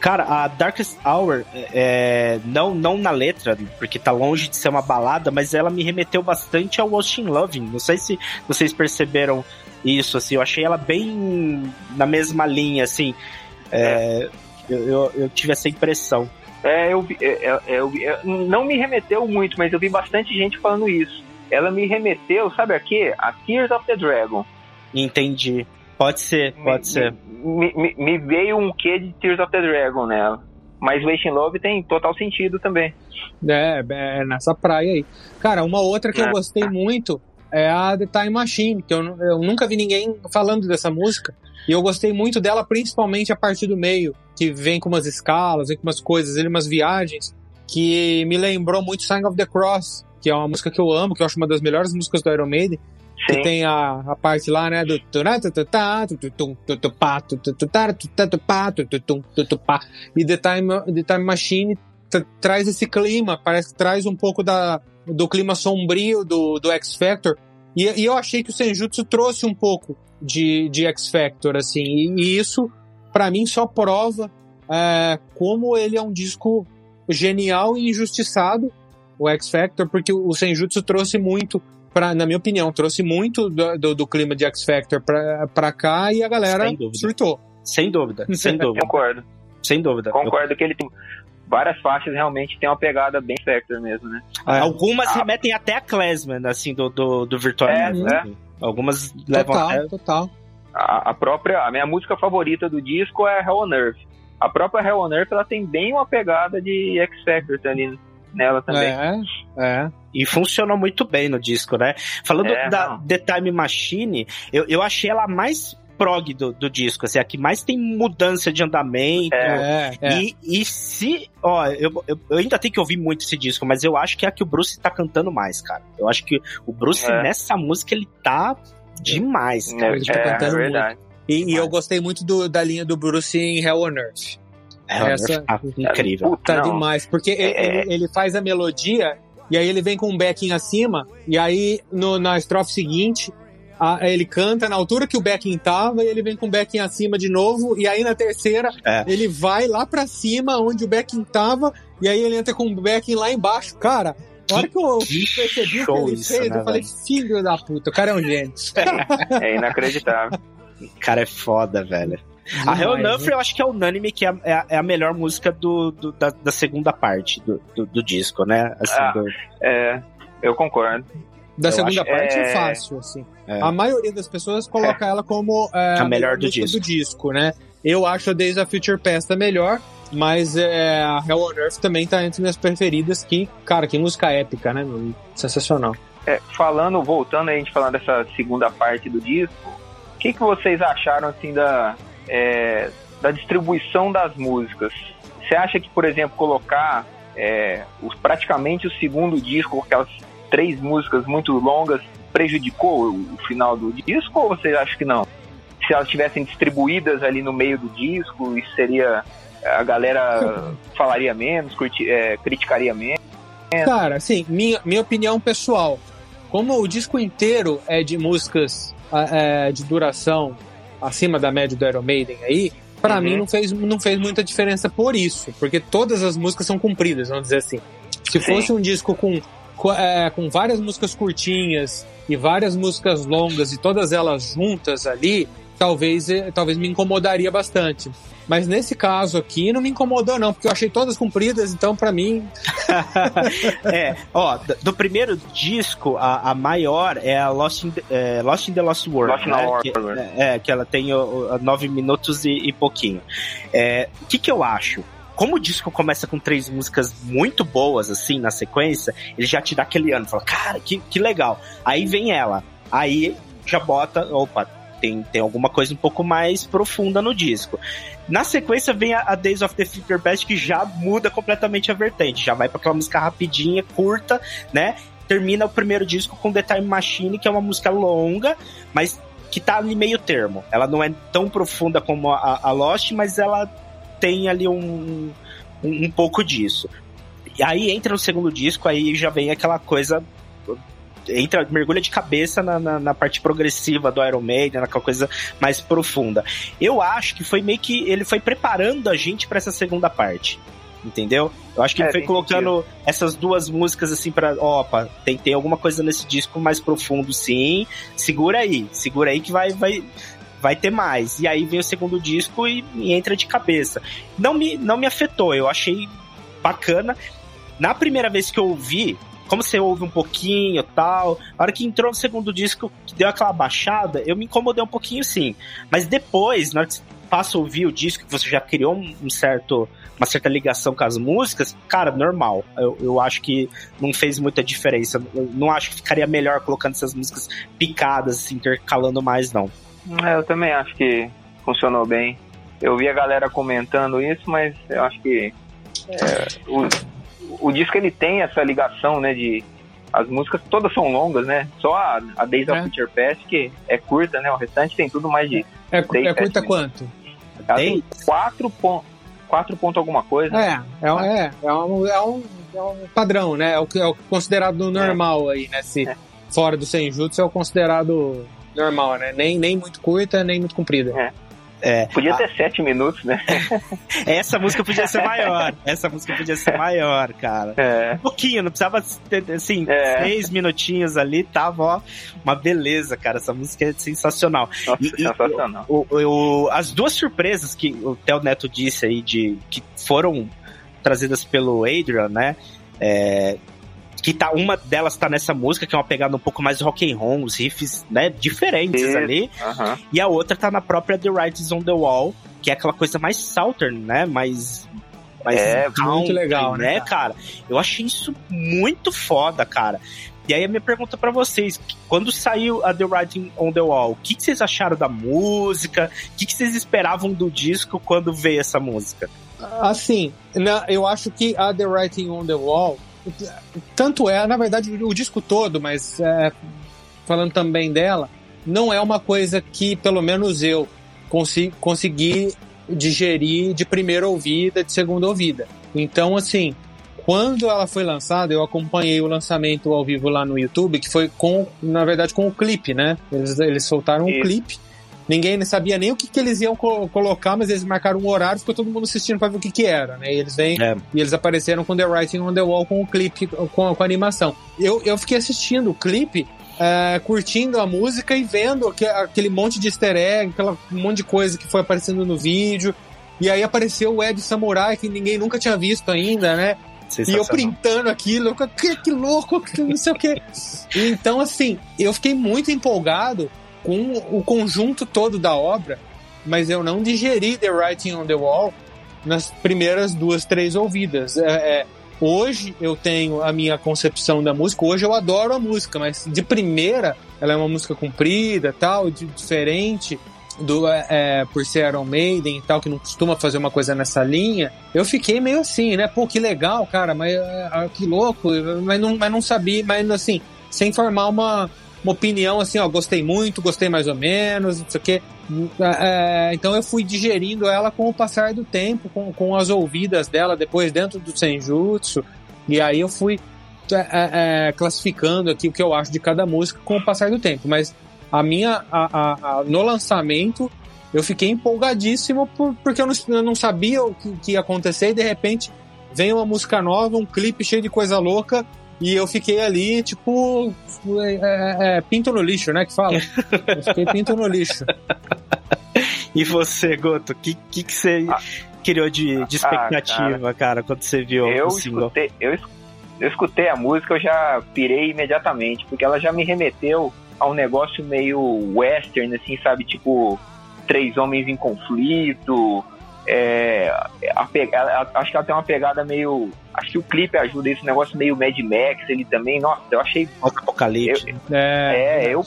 Cara, a Darkest Hour, é, não, não na letra, porque tá longe de ser uma balada, mas ela me remeteu bastante ao Austin Loving. Não sei se vocês perceberam isso, assim. Eu achei ela bem na mesma linha, assim. É, eu, eu, eu tive essa impressão. É, eu, vi- é, é, eu vi- é, não me remeteu muito, mas eu vi bastante gente falando isso. Ela me remeteu, sabe a quê? A Tears of the Dragon. Entendi. Pode ser, pode me, ser. Me, me- me veio um quê de Tears of the Dragon nela. Mas Wasting Love tem total sentido também. É, é nessa praia aí. Cara, uma outra que eu É. gostei muito é a The Time Machine, que eu, eu nunca vi ninguém falando dessa música. E eu gostei muito dela, principalmente a partir do meio, que vem com umas escalas, vem com umas coisas, ele umas viagens, que me lembrou muito Sign of the Cross, que é uma música que eu amo, que eu acho uma das melhores músicas do Iron Maiden. Que Sim. tem a, a parte lá, né, do. E The Time, The Time Machine tra- traz esse clima, parece que traz um pouco da, do clima sombrio do, do X Factor. E, e eu achei que o Senjutsu trouxe um pouco de, de X Factor, assim, e, e isso, pra mim, só prova é, como ele é um disco genial e injustiçado, o X Factor, porque o Senjutsu trouxe muito, pra, na minha opinião, trouxe muito do, do, do clima de X Factor pra, pra cá e a galera Sem dúvida. surtou. Sem dúvida, sem <laughs> dúvida. Concordo. Sem dúvida. Concordo que ele tem várias faixas realmente tem uma pegada bem Spectre mesmo, né? É, Algumas Ah. remetem até a Klezman, assim, do, do, do Virtual É, Mass, é. Algumas levam Total, até... total. A, a própria, a minha música favorita do disco é Hell on Earth. A própria Hell on Earth, ela tem bem uma pegada de X Factor ali nela também. É, é. E funcionou muito bem no disco, né? Falando É, da não. The Time Machine, eu, eu achei ela a mais prog do, do disco, assim, a que mais tem mudança de andamento. É, é. E, e se. Ó, eu, eu, eu ainda tenho que ouvir muito esse disco, mas eu acho que é a que o Bruce tá cantando mais, cara. Eu acho que o Bruce, É. nessa música, ele tá demais, É, cara. ele tá é, cantando verdade. E, e eu gostei muito do- da linha do Bruce em Hell on Earth. É, essa- tá incrível. Tá não. demais, porque ele, É. ele- ele faz a melodia e aí ele vem com um backing acima e aí no, na estrofe seguinte a- ele canta na altura que o backing tava e ele vem com o backing acima de novo e aí na terceira É. ele vai lá pra cima onde o backing tava e aí ele entra com o backing lá embaixo. Cara, na hora que eu percebi o que ele isso, fez, né, eu falei, filho da puta, o cara é um gênio. <laughs> É inacreditável. O cara é foda, velho. A Hell Nuffrey eu acho que é unânime que é, a- é a- é a melhor música do, do- da, da segunda parte do, do, do disco, né? Assim, Ah, do- É, eu concordo. Da Eu segunda acho- parte é, é- fácil, assim. É. A maioria das pessoas coloca ela como é, A melhor do disco. do disco, né? Eu acho a Days of Future Past a melhor, mas é, a Hell on Earth também tá entre minhas preferidas, que, cara, que música épica, né? meu? Sensacional. É, falando, voltando aí, a gente falando dessa segunda parte do disco, o que, que vocês acharam assim da, é, da distribuição das músicas? Você acha que, por exemplo, colocar é, os, praticamente o segundo disco, aquelas três músicas muito longas, prejudicou o, o final do disco ou você acha que não? Se elas tivessem distribuídas ali no meio do disco, isso seria. A galera <laughs> falaria menos, curti- é, criticaria menos. Cara, assim, minha, minha opinião pessoal. Como o disco inteiro é de músicas ah, é, de duração acima da média do Iron Maiden aí, pra Uhum. mim não fez, não fez muita diferença por isso. Porque todas as músicas são compridas, vamos dizer assim. Se Sim. fosse um disco com, com, é, com várias músicas curtinhas e várias músicas longas e todas elas juntas ali, talvez, eh, talvez me incomodaria bastante. Mas nesse caso aqui não me incomodou não, porque eu achei todas compridas, então para mim... <laughs> é, ó, do primeiro disco, a, a maior é a Lost in, é, Lost in the Lost World, Lost in né? the World. Que, é, que ela tem o, o, nove minutos e, e pouquinho. É, o que que eu acho? como o disco começa com três músicas muito boas, assim, na sequência, ele já te dá aquele ano, fala, cara, que, que legal. Aí vem ela, aí já bota, opa, tem, tem alguma coisa um pouco mais profunda no disco. Na sequência vem a, a Days of the Future Best, que já muda completamente a vertente, já vai para aquela música rapidinha, curta, né? Termina o primeiro disco com The Time Machine, que é uma música longa, mas que tá ali meio termo. Ela não é tão profunda como a, a Lost, mas ela tem ali um, um, um pouco disso. E aí entra no segundo disco, aí já vem aquela coisa entra, mergulha de cabeça na, na, na, parte progressiva do Iron Maiden, naquela coisa mais profunda. Eu acho que foi meio que ele foi preparando a gente para essa segunda parte. Entendeu? Eu acho que é, ele foi colocando sentido. essas duas músicas assim para, opa, tem, tem alguma coisa nesse disco mais profundo, sim. Segura aí, segura aí que vai, vai, vai ter mais. E aí vem o segundo disco e, e entra de cabeça. Não me, não me afetou, eu achei bacana. Na primeira vez que eu ouvi, como você ouve um pouquinho tal, a hora que entrou no segundo disco, que deu aquela baixada, eu me incomodei um pouquinho sim. Mas depois, na hora que você passa a ouvir o disco, que você já criou um certo, uma certa ligação com as músicas, cara, normal. Eu, eu acho que não fez muita diferença. Eu não acho que ficaria melhor colocando essas músicas picadas, se intercalando mais, não. É, eu também acho que funcionou bem. Eu vi a galera comentando isso, mas eu acho que é, o disco ele tem essa ligação, né, de as músicas todas são longas, né? Só a, a Days é. of Future Past que é curta, né? O restante tem tudo mais de É, é curta quanto? Ela tem quatro pontos quatro ponto alguma coisa. É, é, é, é, um, é, um, é um padrão, né? É o, é o considerado normal é. aí, né? Se é. fora do Senjutsu é o considerado normal, né? Nem, nem muito curta, nem muito comprida. É. É, podia ter sete minutos, né? <laughs> Essa música podia ser maior. Essa música podia ser maior, cara. É. Um pouquinho, não precisava ter, assim, é. seis minutinhos ali, tava, ó, uma beleza, cara. Essa música é sensacional. Nossa, e, sensacional. E, o, o, as duas surpresas que o Theo Neto disse aí, de, que foram trazidas pelo Adrian, né? É, que tá uma delas tá nessa música que é uma pegada um pouco mais rock and roll, os riffs, né, diferentes Isso. ali. Uhum. E a outra tá na própria The Writes on the Wall, que é aquela coisa mais southern, né, mais mais é country, muito legal, né, né, cara? Eu achei isso muito foda, cara. E aí a minha pergunta para vocês, quando saiu a The Writing on the Wall, o que, que vocês acharam da música? O que, que vocês esperavam do disco quando veio essa música? Assim, eu acho que a The Writing on the Wall tanto é, na verdade, o disco todo, mas é, falando também dela, não é uma coisa que, pelo menos eu, consi consegui digerir de primeira ouvida, de segunda ouvida. Então, assim, quando ela foi lançada, eu acompanhei o lançamento ao vivo lá no YouTube, que foi com, na verdade, com o clipe, né? Eles, eles soltaram um clipe ninguém sabia nem o que, que eles iam co colocar, mas eles marcaram um horário, ficou todo mundo assistindo para ver o que, que era, né? E eles vêm é. e eles apareceram com The Writing on the Wall com o clipe, com, com a animação. Eu, eu fiquei assistindo o clipe. Uh, curtindo a música e vendo aquele monte de easter egg, aquela monte de coisa que foi aparecendo no vídeo. E aí apareceu o Ed Samurai, que ninguém nunca tinha visto ainda, né? E eu printando aquilo, que, que louco, não sei o que. Então, assim, eu fiquei muito empolgado com o conjunto todo da obra, mas eu não digeri The Writing on the Wall nas primeiras duas, três ouvidas. É, é, hoje eu tenho a minha concepção da música, hoje eu adoro a música, mas de primeira ela é uma música comprida, tal, de, diferente do é, é por ser Iron Maiden e tal, que não costuma fazer uma coisa nessa linha, eu fiquei meio assim, né? Pô, que legal, cara, mas é, é, que louco, mas não, mas não sabia, mas assim, sem formar uma, uma opinião assim, ó, gostei muito, gostei mais ou menos, não sei o quê. É, é, então eu fui digerindo ela com o passar do tempo, com, com as ouvidas dela depois dentro do Senjutsu, e aí eu fui é, é, é, classificando aqui o que eu acho de cada música com o passar do tempo. Mas a minha, a, a, a, no lançamento, eu fiquei empolgadíssimo por, porque eu não, eu não sabia o que, que ia acontecer e de repente vem uma música nova, um clipe cheio de coisa louca e eu fiquei ali, tipo, é, é, é, pinto no lixo, né? Que fala. <laughs> Eu fiquei pinto no lixo. E você, Goto, o que, que, que você ah, criou de, de expectativa, ah, cara, cara, quando você viu eu o single? Escutei, eu, eu escutei a música, eu já pirei imediatamente, porque ela já me remeteu a um negócio meio western, assim, sabe? Tipo, três homens em conflito. É, a pegada, acho que ela tem uma pegada meio. Acho que o clipe ajuda esse negócio meio Mad Max, ele também. Nossa, eu achei. Apocalipse. Eu, é, é, eu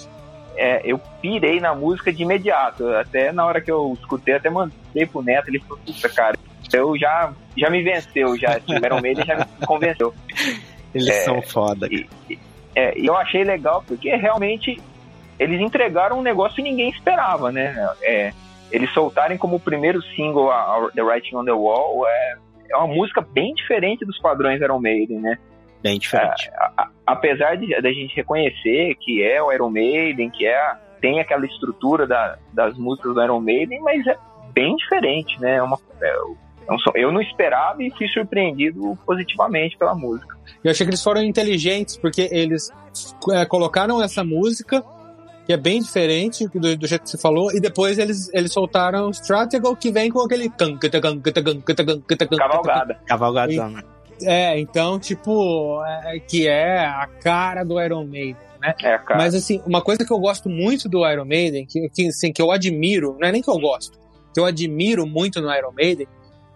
é, eu pirei na música de imediato. Até na hora que eu escutei, até mandei pro Neto, ele falou, puta, cara, eu já, já me venceu, já. O Iron Maiden já me convenceu. <laughs> Eles é, são foda. E, é, e eu achei legal porque realmente eles entregaram um negócio que ninguém esperava, né? É, eles soltarem como primeiro single a, a The Writing on the Wall é, é uma música bem diferente dos padrões Iron Maiden, né? Bem diferente. É, a, a, apesar de a gente reconhecer que é o Iron Maiden, que é tem aquela estrutura da, das músicas do Iron Maiden, mas é bem diferente, né? É uma, é, é eu não esperava e fui surpreendido positivamente pela música. Eu achei que eles foram inteligentes, porque eles é, colocaram essa música, que é bem diferente do, do, jeito que você falou, e depois eles, eles soltaram o Stratego, que vem com aquele... Cavalgada. Cavalgada. Né? É, então, tipo, é, que é a cara do Iron Maiden, né? É, cara. Mas, assim, uma coisa que eu gosto muito do Iron Maiden, que, que, assim, que eu admiro, não é nem que eu gosto, que eu admiro muito no Iron Maiden,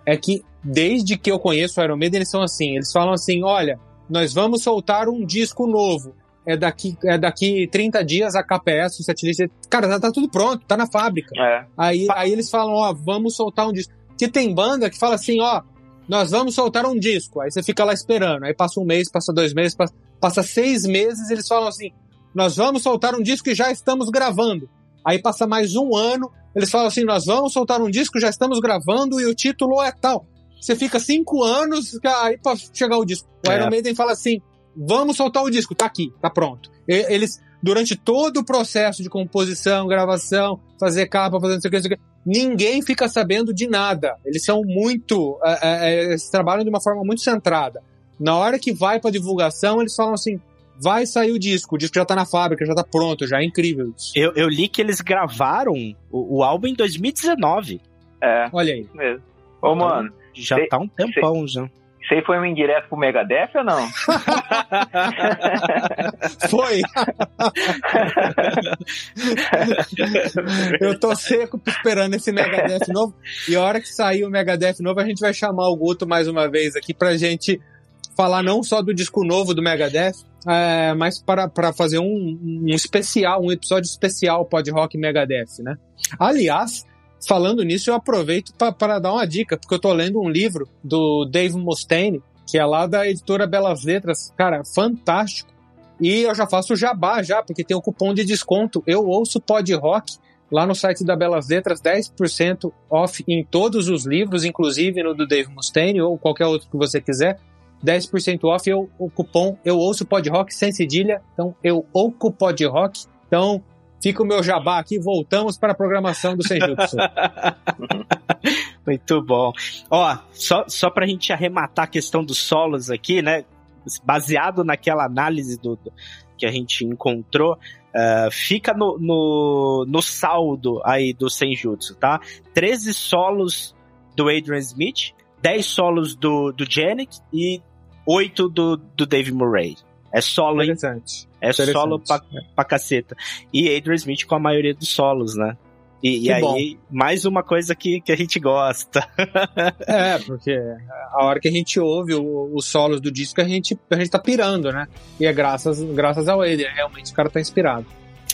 é que desde que eu conheço o Iron Maiden, eles são assim, eles falam assim, olha, nós vamos soltar um disco novo, é daqui, é daqui 30 dias a KPS, o setlist, cara, tá, tá tudo pronto, tá na fábrica. É. Aí, aí eles falam, ó, vamos soltar um disco. Que tem banda que fala assim, ó, nós vamos soltar um disco. Aí você fica lá esperando. Aí passa um mês, passa dois meses, passa, passa seis meses, eles falam assim: nós vamos soltar um disco e já estamos gravando. Aí passa mais um ano, eles falam assim: nós vamos soltar um disco, já estamos gravando e o título é tal. Você fica cinco anos, aí para chegar o disco. O é. Iron Maiden fala assim: vamos soltar o disco, tá aqui, tá pronto. Eles, durante todo o processo de composição, gravação, fazer capa, fazer não sei o que, não sei o que ninguém fica sabendo de nada. Eles são muito. É, é, é, eles trabalham de uma forma muito centrada. Na hora que vai pra divulgação, eles falam assim: vai sair o disco, o disco já tá na fábrica, já tá pronto, já é incrível isso. Eu, eu li que eles gravaram o, o álbum em 2019. É. Olha aí. Mesmo. Ô, mano. Já cê, tá um tempão cê, já. Isso aí foi um indireto pro Megadeth ou não? <laughs> foi! Eu tô seco esperando esse Megadeth novo. E a hora que sair o Megadeth novo, a gente vai chamar o Guto mais uma vez aqui pra gente falar não só do disco novo do Megadeth, é, mas para, para fazer um, um especial, um episódio especial Pod Rock Megadeth, né? Aliás, Falando nisso, eu aproveito para dar uma dica, porque eu tô lendo um livro do Dave Mustaine, que é lá da editora Belas Letras. Cara, fantástico. E eu já faço jabá já, porque tem o um cupom de desconto. Eu ouço Pod Rock lá no site da Belas Letras, 10% off em todos os livros, inclusive no do Dave Mustaine ou qualquer outro que você quiser. 10% off, eu, o cupom Eu Ouço Pod Rock sem cedilha. Então, eu ouço Pod Rock. Então, Fica o meu jabá aqui, voltamos para a programação do Senjutsu. <laughs> Muito bom. Ó, só, só para a gente arrematar a questão dos solos aqui, né? Baseado naquela análise do, do que a gente encontrou, uh, fica no, no, no, saldo aí do Senjutsu, tá? 13 solos do Adrian Smith, 10 solos do, do Janet e 8 do, do Dave Murray. É solo, hein? É solo pra, pra caceta. E Adrian Smith com a maioria dos solos, né? E, e aí, bom. mais uma coisa que, que a gente gosta. <laughs> é, porque a hora que a gente ouve os solos do disco, a gente, a gente tá pirando, né? E é graças, graças ao Adrian, realmente o cara tá inspirado.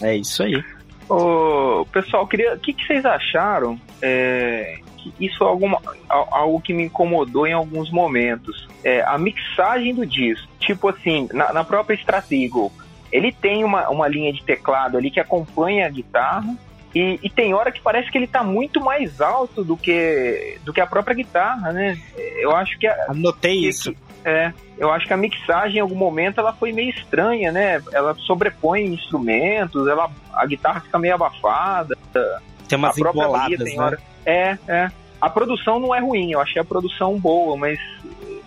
É isso aí. Ô, pessoal, queria, o que, que vocês acharam é, isso é alguma, algo que me incomodou em alguns momentos. É, a mixagem do disco, tipo assim, na, na própria Stratego, ele tem uma, uma linha de teclado ali que acompanha a guitarra, e, e, tem hora que parece que ele tá muito mais alto do que, do que a própria guitarra, né? Eu acho que. A, Anotei que, isso. Que, é, eu acho que a mixagem em algum momento ela foi meio estranha, né? Ela sobrepõe instrumentos, ela, a guitarra fica meio abafada. Tem umas a própria emboladas, tem hora, né? É, é. A produção não é ruim, eu achei a produção boa, mas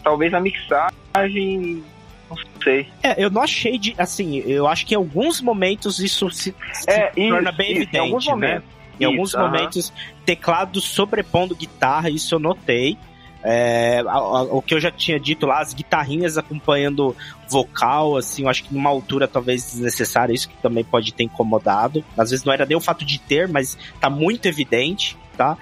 talvez a mixagem. Não sei. É, eu não achei de. Assim, eu acho que em alguns momentos isso se, se é, torna isso, bem isso, evidente. Em alguns né? momentos. Em Isso, alguns aham. momentos, teclado sobrepondo guitarra, isso eu notei. É, a- a- o que eu já tinha dito lá, as guitarrinhas acompanhando vocal, assim, eu acho que numa altura talvez desnecessária, isso que também pode ter incomodado. Às vezes não era nem o fato de ter, mas tá muito evidente, tá?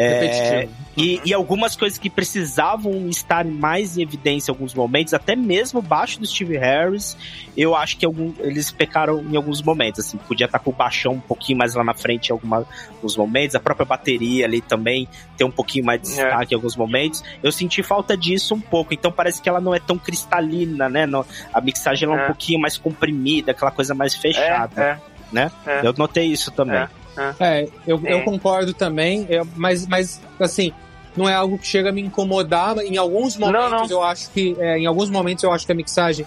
É, e, e algumas coisas que precisavam estar mais em evidência em alguns momentos, até mesmo baixo do Steve Harris, eu acho que algum, eles pecaram em alguns momentos, assim, podia estar com o baixão um pouquinho mais lá na frente em alguma- alguns momentos, a própria bateria ali também tem um pouquinho mais de É. destaque em alguns momentos. Eu senti falta disso um pouco, então parece que ela não é tão cristalina, né? Não- a mixagem ela é um É. pouquinho mais comprimida, aquela coisa mais fechada. É, né? é. Eu notei isso também. É. É, eu, É. eu concordo também, eu- mas, mas, assim, não é algo que chega a me incomodar. Em alguns momentos não. eu acho que. é, em alguns momentos eu acho que a mixagem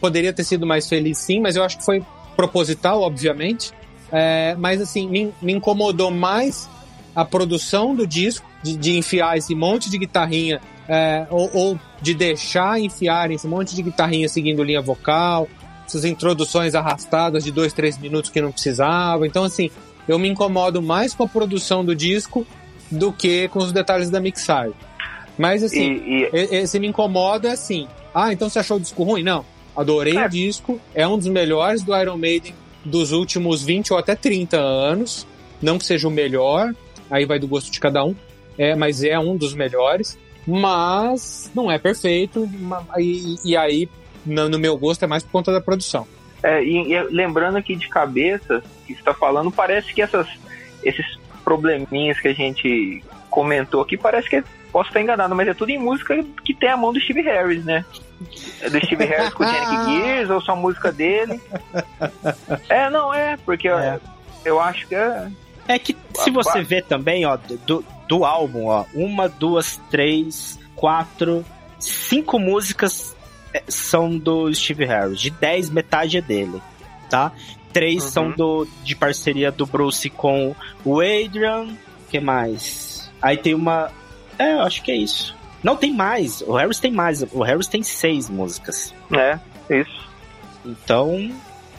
poderia ter sido mais feliz, sim, mas eu acho que foi proposital, obviamente. É, mas assim, me, me incomodou mais a produção do disco, de, de enfiar esse monte de guitarrinha, é, ou, ou de deixar enfiar esse monte de guitarrinha seguindo linha vocal, essas introduções arrastadas de dois, três minutos que não precisava. Então, assim, eu me incomodo mais com a produção do disco do que com os detalhes da mixagem. Mas assim, E, e- esse me incomoda assim. Ah, então você achou o disco ruim? Não. Adorei É. o disco. É um dos melhores do Iron Maiden dos últimos 20 ou até 30 anos. Não que seja o melhor, aí vai do gosto de cada um. É, mas é um dos melhores. Mas não é perfeito. E, e aí, no, no meu gosto, é mais por conta da produção. É, e, e lembrando aqui de cabeça, que você está falando, parece que essas, esses probleminhas que a gente comentou aqui, parece que posso estar enganado, mas é tudo em música que tem a mão do Steve Harris, né? É do Steve Harris com o Janik <laughs> Gears, ou só música dele. É, não é, porque eu- É. eu acho que é. É que se você vê também, ó, do, do álbum, ó, uma, duas, três, quatro, cinco músicas é, são do Steve Harris. De dez, metade é dele, tá? Três Uhum. são do, de parceria do Bruce com o Adrian. que mais? Aí tem uma. É, eu acho que é isso. Não tem mais. O Harris tem mais. O Harris tem seis músicas. É, isso. Então.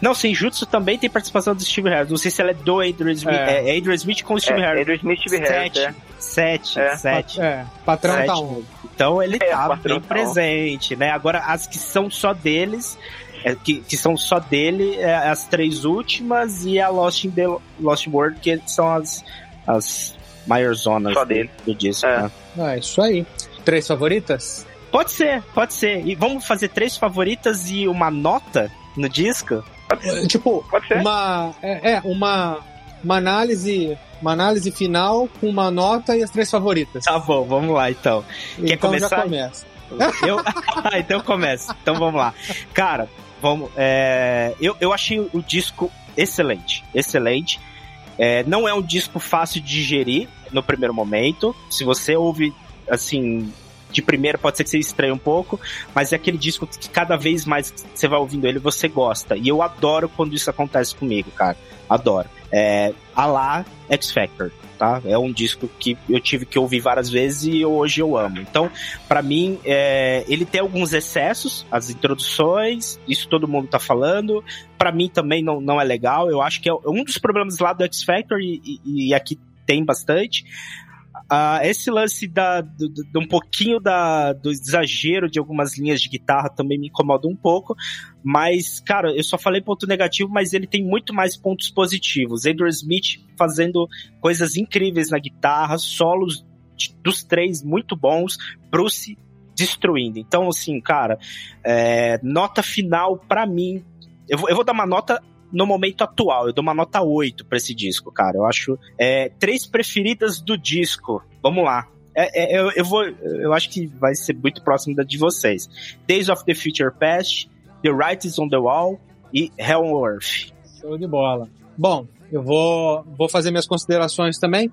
Não, Senjutsu também tem participação do Steve Harris. Não sei se ela é do Adrian Smith. É. É, Adrian Smith com o Steve É, Harris. Adrian Smith Steve Harris, Sete. é. Sete, É. sete. É, patrão Sete. tá um. Então ele É, tá bem tá presente, né? Agora, as que são só deles, é, que, que são só dele, é, as três últimas e a Lost in the Lost World, que são as, as maiores zonas Só do- dele. do disco. É. né? É isso aí. Três favoritas? Pode ser, pode ser. E vamos fazer três favoritas e uma nota no disco? É, Tipo, Pode ser? uma é, é, uma uma análise uma análise final com uma nota e as três favoritas. Tá bom, vamos lá então. Quer então começar? já começa. Eu... <laughs> Ah, então começa. Então vamos lá. Cara, vamos. é, Eu, eu achei o disco excelente. Excelente. É, não é um disco fácil de digerir no primeiro momento. Se você ouve, assim, de primeira, pode ser que você estranhe um pouco, mas é aquele disco que cada vez mais você vai ouvindo ele, você gosta. E eu adoro quando isso acontece comigo, cara. Adoro. É, a lá X Factor, tá? É um disco que eu tive que ouvir várias vezes e hoje eu amo. Então, Pra mim, é, ele tem alguns excessos, as introduções, isso todo mundo tá falando. Pra mim também não, não é legal. Eu acho que é um dos problemas lá do X Factor, e, e- e aqui tem bastante. Ah, esse lance da, do, do- um pouquinho da, do exagero de algumas linhas de guitarra também me incomoda um pouco. Mas, cara, eu só falei ponto negativo, mas ele tem muito mais pontos positivos. Andrew Smith fazendo coisas incríveis na guitarra, solos de- dos três muito bons. Bruce destruindo. Então, assim, cara, é, nota final pra mim. Eu vou, eu vou dar uma nota no momento atual. Eu dou uma nota 8 pra esse disco, cara. Eu acho. É, três preferidas do disco. Vamos lá. É, é, eu, eu vou. Eu acho que vai ser muito próximo da de vocês. Days of the Future Past, The Right is on the Wall e Hell on Earth. Show de bola. Bom, eu vou, vou fazer minhas considerações também.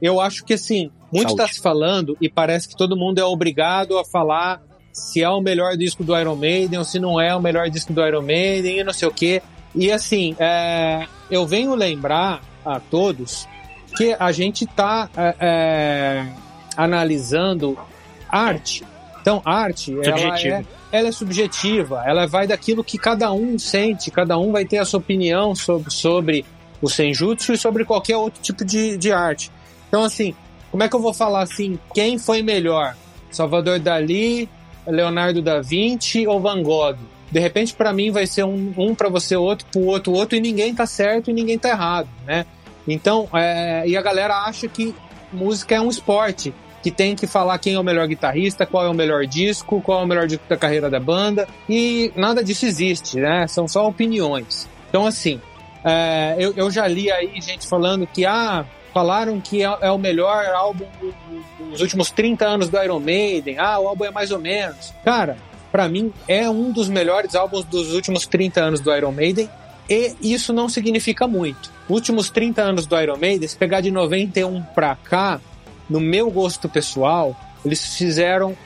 Eu acho que, assim, muito está se falando e parece que todo mundo é obrigado a falar se é o melhor disco do Iron Maiden ou se não é o melhor disco do Iron Maiden e não sei o quê. E, assim, é, eu venho lembrar a todos que a gente está analisando arte. Então, arte, ela é, ela é subjetiva, ela vai daquilo que cada um sente, cada um vai ter a sua opinião sobre, sobre o Senjutsu e sobre qualquer outro tipo de, de arte. Então, assim, como é que eu vou falar assim, quem foi melhor? Salvador Dali, Leonardo da Vinci ou Van Gogh? De repente, para mim, vai ser um, um para você, outro pro outro, outro, e ninguém tá certo e ninguém tá errado, né? Então, é, e a galera acha que música é um esporte, que tem que falar quem é o melhor guitarrista, qual é o melhor disco, qual é o melhor disco da carreira da banda, e nada disso existe, né? São só opiniões. Então, assim, é, eu, eu já li aí gente falando que, ah, falaram que é, é o melhor álbum dos últimos 30 anos do Iron Maiden, ah, o álbum é mais ou menos. Cara, para mim é um dos melhores álbuns dos últimos 30 anos do Iron Maiden, e isso não significa muito. Últimos 30 anos do Iron Maiden, se pegar de 91 pra cá, no meu gosto pessoal, eles fizeram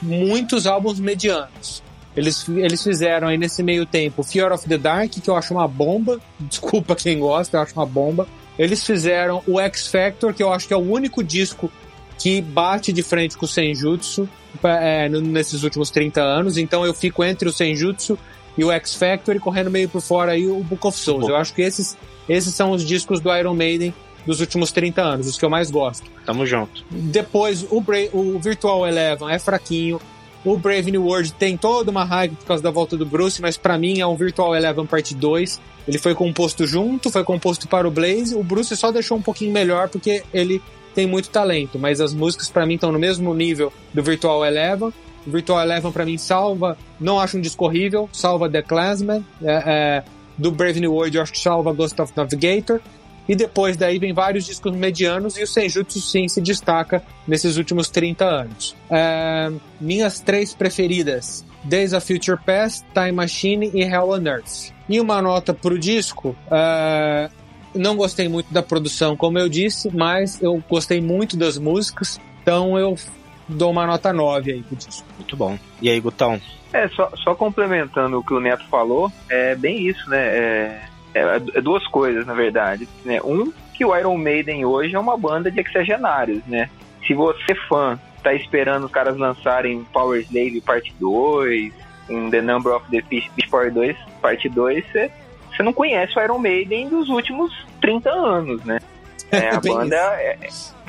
muitos álbuns medianos. Eles, eles fizeram aí nesse meio tempo Fear of the Dark, que eu acho uma bomba. <laughs> Desculpa quem gosta, eu acho uma bomba. Eles fizeram o X Factor, que eu acho que é o único disco que bate de frente com o Senjutsu é, nesses últimos 30 anos. Então eu fico entre o Senjutsu e o X Factor e correndo meio por fora aí o Book of Souls. Eu acho que esses, esses são os discos do Iron Maiden dos últimos 30 anos, os que eu mais gosto. Tamo junto. Depois, o, Bra o Virtual Eleven é fraquinho. O Brave New World tem toda uma hype por causa da volta do Bruce, mas para mim é um Virtual Eleven Parte 2. Ele foi composto junto, foi composto para o Blaze. O Bruce só deixou um pouquinho melhor porque ele tem muito talento, mas as músicas para mim estão no mesmo nível do Virtual Eleven. O Virtual Eleven para mim salva, não acho um disco horrível, salva The Classman. É, é, do Brave New World eu acho que salva Ghost of Navigator. E depois daí vem vários discos medianos e o Senjutsu sim se destaca nesses últimos 30 anos. É, minhas três preferidas: Days of Future Past, Time Machine e Hell on Earth. E uma nota pro disco. É, não gostei muito da produção, como eu disse, mas eu gostei muito das músicas, então eu dou uma nota 9 aí pro disco. Muito bom. E aí, Gutão? É, só, só complementando o que o Neto falou, é bem isso, né? É é, é, duas coisas, na verdade. Né? Um, que o Iron Maiden hoje é uma banda de exagenários, né? Se você, fã, tá esperando os caras lançarem Power Slave Parte 2, um The Number of the Beast Part 2, Parte 2, você, você não conhece o Iron Maiden dos últimos 30 anos, né? É, a banda, é,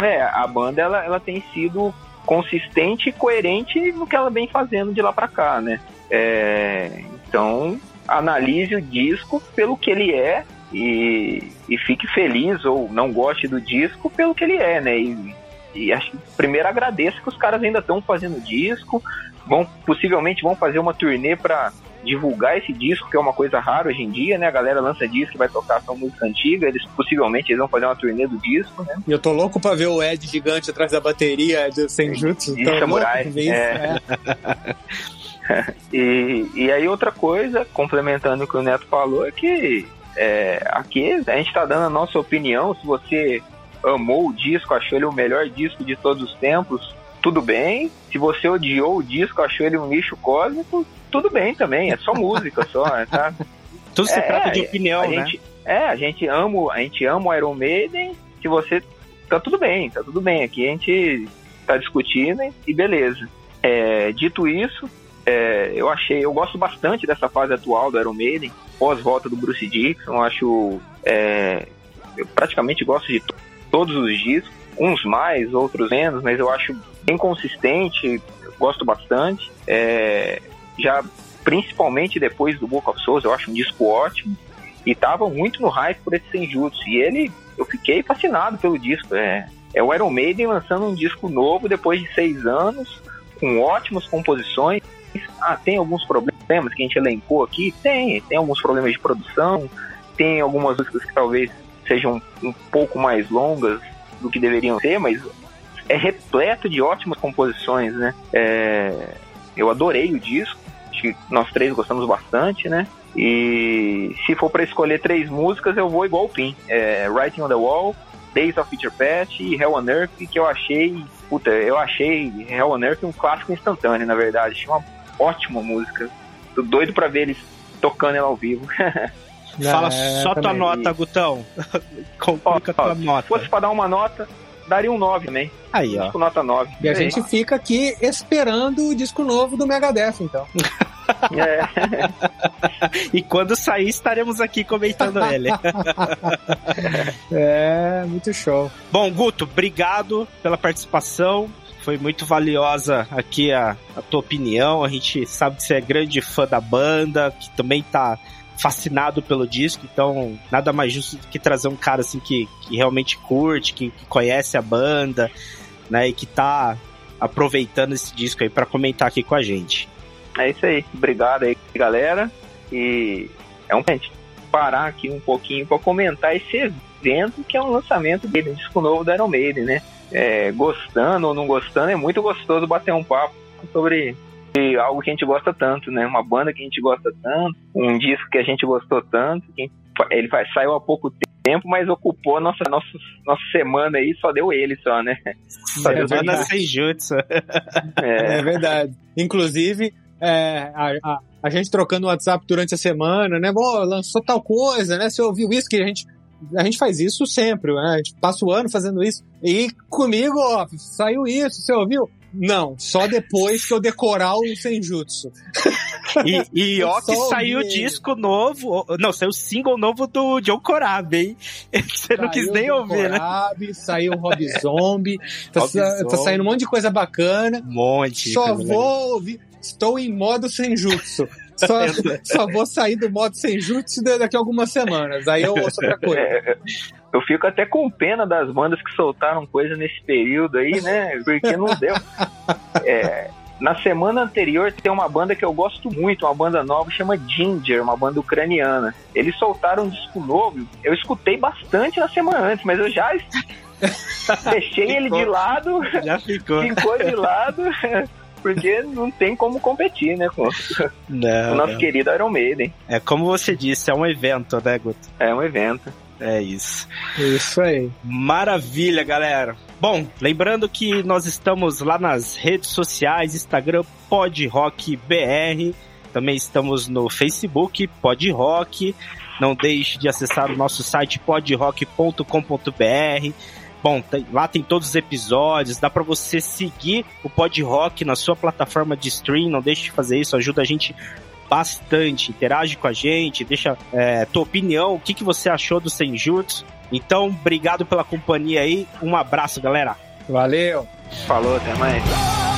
é, a banda ela, ela tem sido consistente e coerente no que ela vem fazendo de lá para cá, né? É, então, analise o disco pelo que ele é e, e fique feliz ou não goste do disco pelo que ele é, né? E, e acho primeiro agradeço que os caras ainda estão fazendo disco, vão possivelmente vão fazer uma turnê para divulgar esse disco, que é uma coisa rara hoje em dia, né? A galera lança disco e vai tocar só música antiga, eles possivelmente eles vão fazer uma turnê do disco, né? E eu tô louco pra ver o Ed gigante atrás da bateria de Senjutsu. De samurai. É. é. <laughs> e, e aí outra coisa, complementando o que o Neto falou, é que é, aqui a gente está dando a nossa opinião. Se você amou o disco, achou ele o melhor disco de todos os tempos, tudo bem. Se você odiou o disco, achou ele um lixo cósmico, tudo bem também. É só música, só, tá? Tudo se é, trata de opinião, a né? Gente, é, a gente ama, a gente ama o Iron Maiden. Se você tá tudo bem, tá tudo bem. Aqui a gente tá discutindo e beleza. É, dito isso, é, eu achei, eu gosto bastante dessa fase atual do Iron Maiden, pós volta do Bruce Dixon. Eu acho, é, eu praticamente gosto de todos os discos, uns mais, outros menos, mas eu acho bem consistente, gosto bastante. É, já principalmente depois do Book of Souls, eu acho um disco ótimo. E tava muito no hype por esse Senjutsu. E ele, eu fiquei fascinado pelo disco. É, é o Iron Maiden lançando um disco novo depois de seis anos, com ótimas composições ah, tem alguns problemas que a gente elencou aqui? Tem, tem alguns problemas de produção, tem algumas músicas que talvez sejam um pouco mais longas do que deveriam ser, mas é repleto de ótimas composições, né? É, eu adorei o disco, acho que nós três gostamos bastante, né? E se for para escolher três músicas, eu vou igual o Pin. É, Writing on the Wall, Days of Future Past e Hell on Earth, que eu achei, puta, eu achei Hell on Earth um clássico instantâneo, na verdade. Achei uma ótima música. Tô doido pra ver eles tocando ela ao vivo. <laughs> Fala é, só tua nota, Gutão. Complica ó, ó, tua nota. Se fosse pra dar uma nota, daria um 9 também. Aí, ó. Disco nota 9. E a gente fica aqui esperando o disco novo do Megadeth, então. <laughs> É. <laughs> e quando sair, estaremos aqui comentando ele. <laughs> é, muito show. Bom, Guto, obrigado pela participação. Foi muito valiosa aqui a, a tua opinião. A gente sabe que você é grande fã da banda, que também tá fascinado pelo disco, então nada mais justo do que trazer um cara assim que, que realmente curte, que, que conhece a banda, né, e que tá aproveitando esse disco aí para comentar aqui com a gente. É isso aí. Obrigado aí, galera. E é um parar aqui um pouquinho para comentar esse evento que é um lançamento dele, um disco novo da Iron Maiden, né? É, gostando ou não gostando, é muito gostoso bater um papo sobre algo que a gente gosta tanto, né? Uma banda que a gente gosta tanto, um disco que a gente gostou tanto, que ele vai, saiu há pouco tempo, mas ocupou nossa, nossa, nossa semana aí, só deu ele só, né? <laughs> Só é deu semana sem jutsu. É. <laughs> é verdade. Inclusive, é, a, a, a, gente trocando o WhatsApp durante a semana, né? Bom, lançou tal coisa, né? Você ouviu isso que a gente. A gente faz isso sempre, né? A gente passa o ano fazendo isso. E comigo, ó, saiu isso, você ouviu? Não, só depois que eu decorar o Senjutsu. E, e <laughs> ó que saiu o disco novo, não, saiu o single novo do John Corabi, hein? <laughs> Você saiu não quis nem ouvir, Corabi, né? Saiu o Rob <laughs> Zombie, tá, Rob sa Zombie. tá saindo um monte de coisa bacana. Um monte. Só vou ouvir, estou em modo Senjutsu. Só, só vou sair do modo Senjutsu daqui a algumas semanas, aí eu ouço outra coisa. Eu fico até com pena das bandas que soltaram coisa nesse período aí, né? Porque não deu. <laughs> É, na semana anterior tem uma banda que eu gosto muito, uma banda nova, chama Ginger, uma banda ucraniana. Eles soltaram um disco novo, eu escutei bastante na semana antes, mas eu já <laughs> deixei ele de lado. Já ficou. Ficou de lado. <laughs> Porque não tem como competir, né, com não, o nosso não. querido Iron Maiden. É como você disse, é um evento, né, Guto? É um evento. É isso. Isso aí. Maravilha, galera. Bom, lembrando que nós estamos lá nas redes sociais, Instagram PodRockBR, também estamos no Facebook PodRock. Não deixe de acessar o nosso site podrock.com.br. Bom, lá tem todos os episódios, dá para você seguir o Pod Rock na sua plataforma de stream, não deixe de fazer isso, ajuda a gente bastante. Interage com a gente, deixa é, tua opinião, o que, que você achou do Senjutsu. Então, obrigado pela companhia aí. Um abraço, galera. Valeu. Falou, até mais.